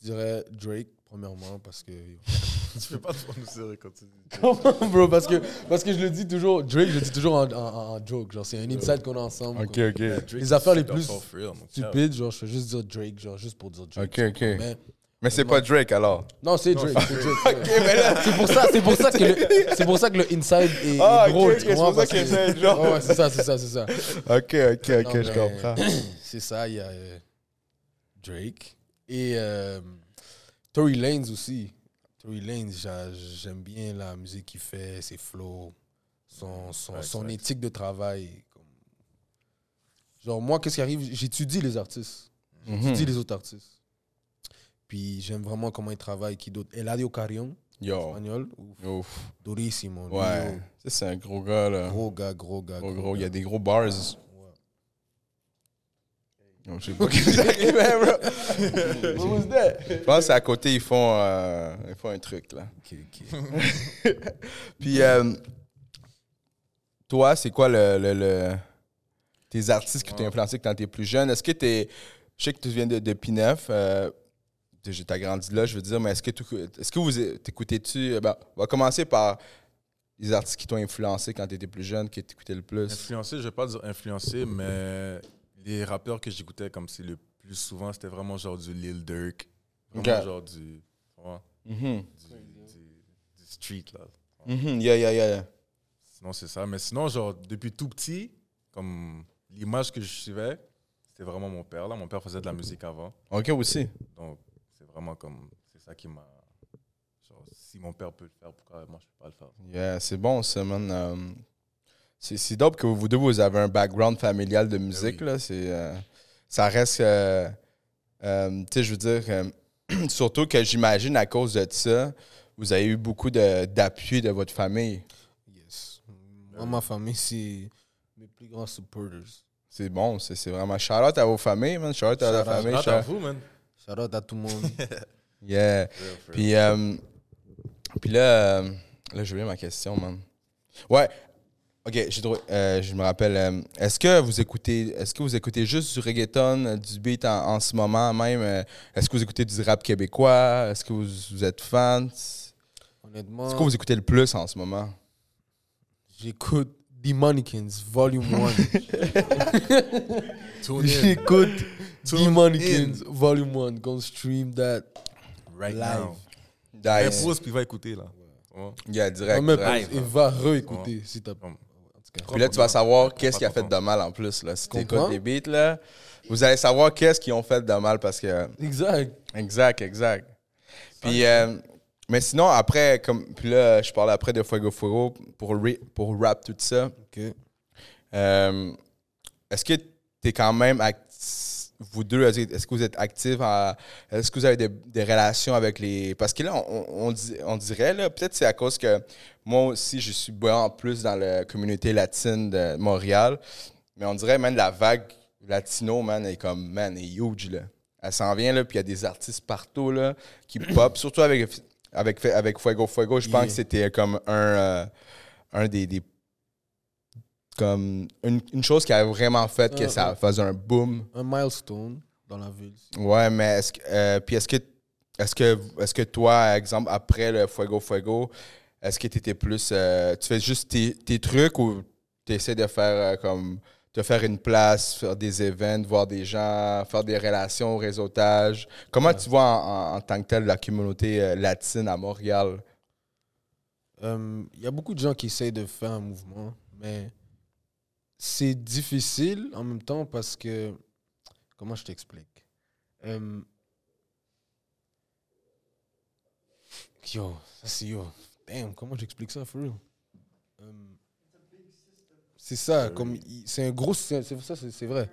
je dirais, Drake, premièrement, parce que. tu fais pas trop nous serrer quand tu dis. Comment, bro? Parce que, parce que je le dis toujours, Drake, je le dis toujours en, en- en joke. Genre, c'est un inside qu'on a ensemble. Ok, quoi. ok. Les affaires les plus Stupides, genre, je fais juste dire Drake, genre, juste pour dire Drake. Ok, ok. Mais, Mais c'est pas Drake alors? non, c'est Drake. c'est. C'est pour ça, c'est pour ça que le, c'est pour ça que le inside est, est Ah, ok, drôle. ok, tu c'est comprends? pour ça que- genre. Ouais, c'est ça, c'est ça, c'est ça. Ok, ok, ok, Non, je comprends. C'est ça, il y a euh, Drake et euh, Tory Lanez aussi. Tory Lanez, j'a- j'aime bien la musique qu'il fait, ses flows, son, son, Ouais, son exact. éthique de travail. comme- Genre, moi, qu'est-ce qui arrive? J'étudie les artistes. Mhm. J'étudie les autres artistes. Puis j'aime vraiment comment ils travaillent. Qui d'autre? Eladio Carrion, espagnol. Ouf, Ouf. Durissimo. Ouais. c'est un gros gars, là. Gros gars, gros gars. Gros, gros. Il y a des gros bars. Non, je sais pas. Je pense qu'à côté, ils font, euh, ils font un truc, là. Ok, ok. Puis, euh, toi, c'est quoi le, le- le- tes artistes qui t'ont influencé quand t'es plus jeune? Est-ce que t'es. Je sais que tu viens de, de P9. Euh, t'as grandi là, je veux dire, mais est-ce que, tu- est-ce que vous t'écoutais-tu. euh, Ben, on va commencer par les artistes qui t'ont influencé quand t'étais plus jeune, qui t'écoutaient le plus. Influencé, je vais pas dire influencé, mais les rappeurs que j'écoutais comme c'est le plus souvent, c'était vraiment genre du Lil Durk. Vraiment genre du, ouais, Mhm. du, du- du street, là. Mhm, Yeah, yeah, yeah. Sinon, c'est ça. Mais sinon, genre, depuis tout petit, comme l'image que je suivais, c'était vraiment mon père. Là. Mon père faisait de la musique avant. Ok, aussi. Donc, c'est vraiment comme. C'est ça qui m'a. Genre, si mon père peut le faire, pourquoi moi je peux pas le faire? Yeah, c'est bon, ça, man. Euh, c'est, c'est dope que vous deux, vous avez un background familial de musique, oui. là. C'est, euh, ça reste... euh, euh, tu sais, je veux dire... euh, surtout que j'imagine, à cause de ça, vous avez eu beaucoup de, d'appui de votre famille. Yes. Moi, ma famille, c'est mes plus grands supporters. C'est bon, c'est, c'est vraiment... Shout-out à vos familles, man. Shout-out à la Shout out. famille. Shout out à shout- vous, man. Shout out à tout le monde. Yeah. Puis, euh, puis là, euh, là, j'ai oublié ma question, man. Ouais. Ok, j'ai trouvé- euh, je me rappelle. euh, est-ce que vous écoutez, est-ce que vous écoutez juste du reggaeton, euh, du beat en, en ce moment même? Euh, Est-ce que vous écoutez du rap québécois? Est-ce que vous, vous êtes fan C'est Honnêtement, quoi vous écoutez le plus en ce moment? J'écoute The Mannequins, Volume 1. Tune in. j'écoute The Tune Mannequins, Volume 1. Go stream that. Right Live. now. Dice. Impose, puis va écouter, là. Ouais. Yeah, direct. Et va réécouter si t'as. Comme-. Puis là, tu vas savoir qu'est-ce qui a fait de mal en plus. Là. Si tu écoutes les beats, là, vous allez savoir qu'est-ce qu'ils ont fait de mal parce que. Exact. Exact, exact. Puis, euh, mais sinon, après, comme, puis là, je parle après de Fuego Fuego pour, pour rap tout ça. Ok. Euh, est-ce que tu es quand même, act- vous deux, est-ce que vous êtes actifs Est-ce que vous avez des, des relations avec les. Parce que là, on, on, dirait, peut-être c'est à cause que moi aussi, je suis en plus dans la communauté latine de Montréal, mais on dirait, même la vague latino, man, est comme, man, est huge, là. Elle s'en vient, là, puis il y a des artistes partout, là, qui pop, surtout avec, avec, avec Fuego Fuego, je pense Yeah. que c'était comme un, euh, un des, des- comme une, une chose qui a vraiment fait que Ah, ça faisait un boom. Un milestone dans la ville. Ouais, mais est-ce que, euh, puis est-ce que, est-ce que, est-ce que toi, exemple, après le Fuego Fuego, est-ce que tu étais plus, euh, tu fais juste tes, tes trucs ou tu essaies de faire euh, comme, de faire une place, faire des événements, voir des gens, faire des relations, réseautage? Comment tu vois en, en- en tant que tel la communauté euh, latine à Montréal? Il y a beaucoup de gens qui essayent de faire un mouvement, mais c'est difficile en même temps parce que. Comment je t'explique? Euh, Yo, ça c'est yo. Damn, comment j'explique ça, for real? Euh, c'est ça, comme c'est un gros. C'est ça, c'est vrai.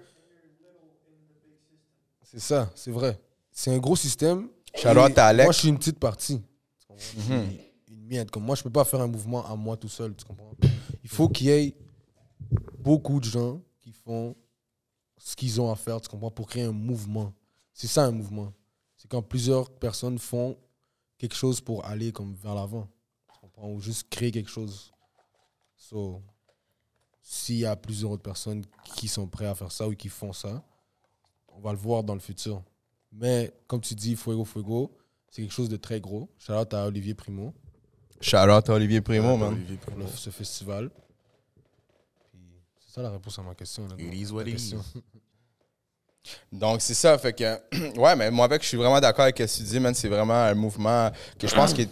C'est ça, c'est vrai. C'est un gros système. À Alex. Moi, je suis une petite partie. Mhm. Une miette. Comme moi, je peux pas faire un mouvement à moi tout seul. Tu comprends? Il faut qu'il y ait beaucoup de gens qui font ce qu'ils ont à faire, tu comprends, pour créer un mouvement. C'est ça un mouvement. C'est quand plusieurs personnes font quelque chose pour aller comme vers l'avant. Tu comprends? Ou juste créer quelque chose. So, s'il y a plusieurs autres personnes qui sont prêtes à faire ça ou qui font ça, on va le voir dans le futur. Mais comme tu dis, Fuego Fuego, c'est quelque chose de très gros. Shout out à Olivier Primo Shout out à Olivier Primo, man. Olivier Primo. ce festival. Ça la réponse à ma question. là, It dans- is ta what it question. is. Donc, c'est ça. Fait que, ouais, mais moi, avec, je suis vraiment d'accord avec ce que tu dis, man. C'est vraiment un mouvement que je pense que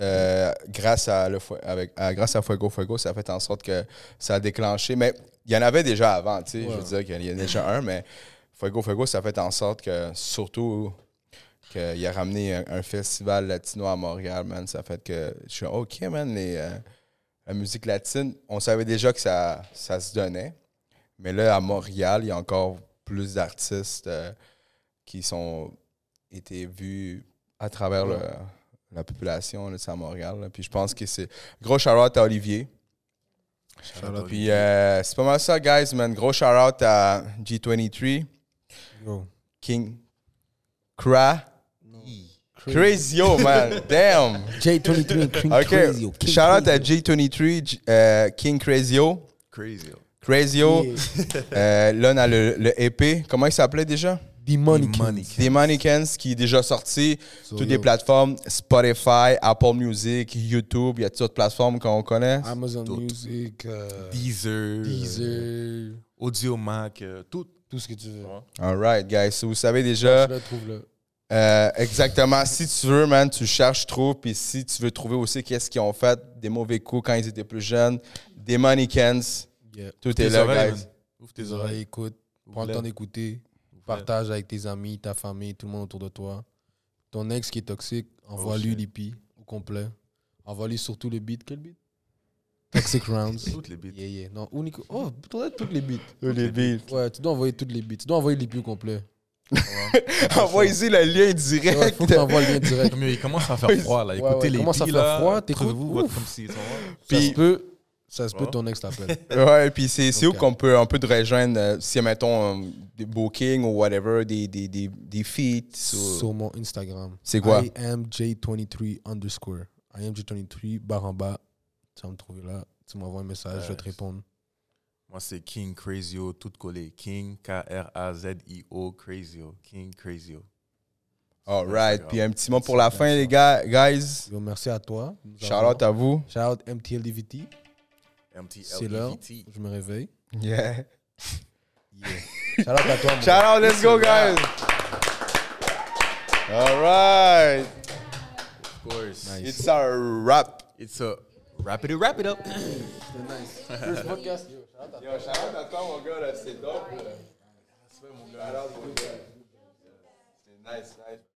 euh, grâce, à le, avec, à, grâce à Fuego Fuego, ça a fait en sorte que ça a déclenché. Mais il y en avait déjà avant, tu sais. Je veux dire qu'il y en a déjà un, mais Fuego Fuego, ça a fait en sorte que, surtout, qu'il a ramené un, un festival latino à Montréal, man. Ça a fait que je suis OK, man. Les, euh, la musique latine, on savait déjà que ça, ça se donnait. Mais là, à Montréal, il y a encore plus d'artistes euh, qui sont été vus à travers le- la population là, à Montréal. là. Puis je pense que c'est. Gros shout-out à Olivier. Shout out Puis euh, c'est pas mal ça, guys, man. Gros shout-out à G23, Yo, King Kra. Crazy, yo, man. Damn. J23 King OK. Crazy. yo, King Shout-out à Crazy, yo. G23, G- euh, King Crazio. Crazy. yo. Crazio. Yeah. Euh, là, on a le, le EP. Comment il s'appelait déjà? Demonic. Demonic. Kings. Des Mannequins qui est déjà sorti. So, toutes yo, les plateformes Spotify, Apple Music, YouTube. Il y a toutes les plateformes qu'on connaît. Amazon Tout. Music, euh, Deezer. Deezer, Audio Mac. euh, tout. tout ce que tu veux. All right, guys. So, vous savez déjà. Je le trouve là. Euh, exactement. Si tu veux, man, tu cherches, trouves. Puis si tu veux trouver aussi qu'est-ce qu'ils ont fait, des mauvais coups quand ils étaient plus jeunes, des mannequins, Yeah. tout Tes est là, oreilles, guys. man. Ouvre Tes oreilles, écoute. Prends le temps d'écouter. Partage avec tes amis, ta famille, tout le monde autour de toi. Ton ex qui est toxique, envoie-lui shit. l'IP au complet. Envoie-lui surtout le beat. Quel beat? Toxic Rounds. Toutes les beats. Yeah, yeah. Non, unique. Oh, peut-être toutes les beats. Tous les beats. Ouais, tu dois envoyer toutes les beats. Tu dois envoyer l'IP au complet. Envoyez-y le lien Ouais, direct. faut que tu envoies le lien direct. Mais il commence à faire froid, là. Ouais, Écoutez ouais, les commence à faire là. froid, t'écoutes, Trouvez-vous votre comme si. tu vois. ça Puis- se peut, ça se peut ton ex t'appelle. Ouais, puis c'est c'est où qu'on peut un peu te rejoindre euh, si, mettons, euh, des bookings ou whatever, des, des, des, des feats. ou- Sur mon Instagram. C'est quoi? I am J23 underscore. I am J23 barre en bas. Tu vas me trouver là. Tu m'envoies un message, je vais te répondre. Moi, c'est King Crazio, tout collé. King, K-R-A-Z-I-O, Crazio. King Crazio. All right. Puis un petit mot pour la fin, les gars, guys. Yo, merci à toi. Shout out à vous. Shout out MTLDVT. C'est l'heure. MTLDVT. Je me réveille. Yeah. Yeah. Shout out à toi. mon Shout out, let's go, guys. All right. Of course. Nice. It's a wrap. It's a wrap it, wrap it up. First podcast. Yo, shout out à toi, mon gars, là, c'est dope. là. C'est nice, nice.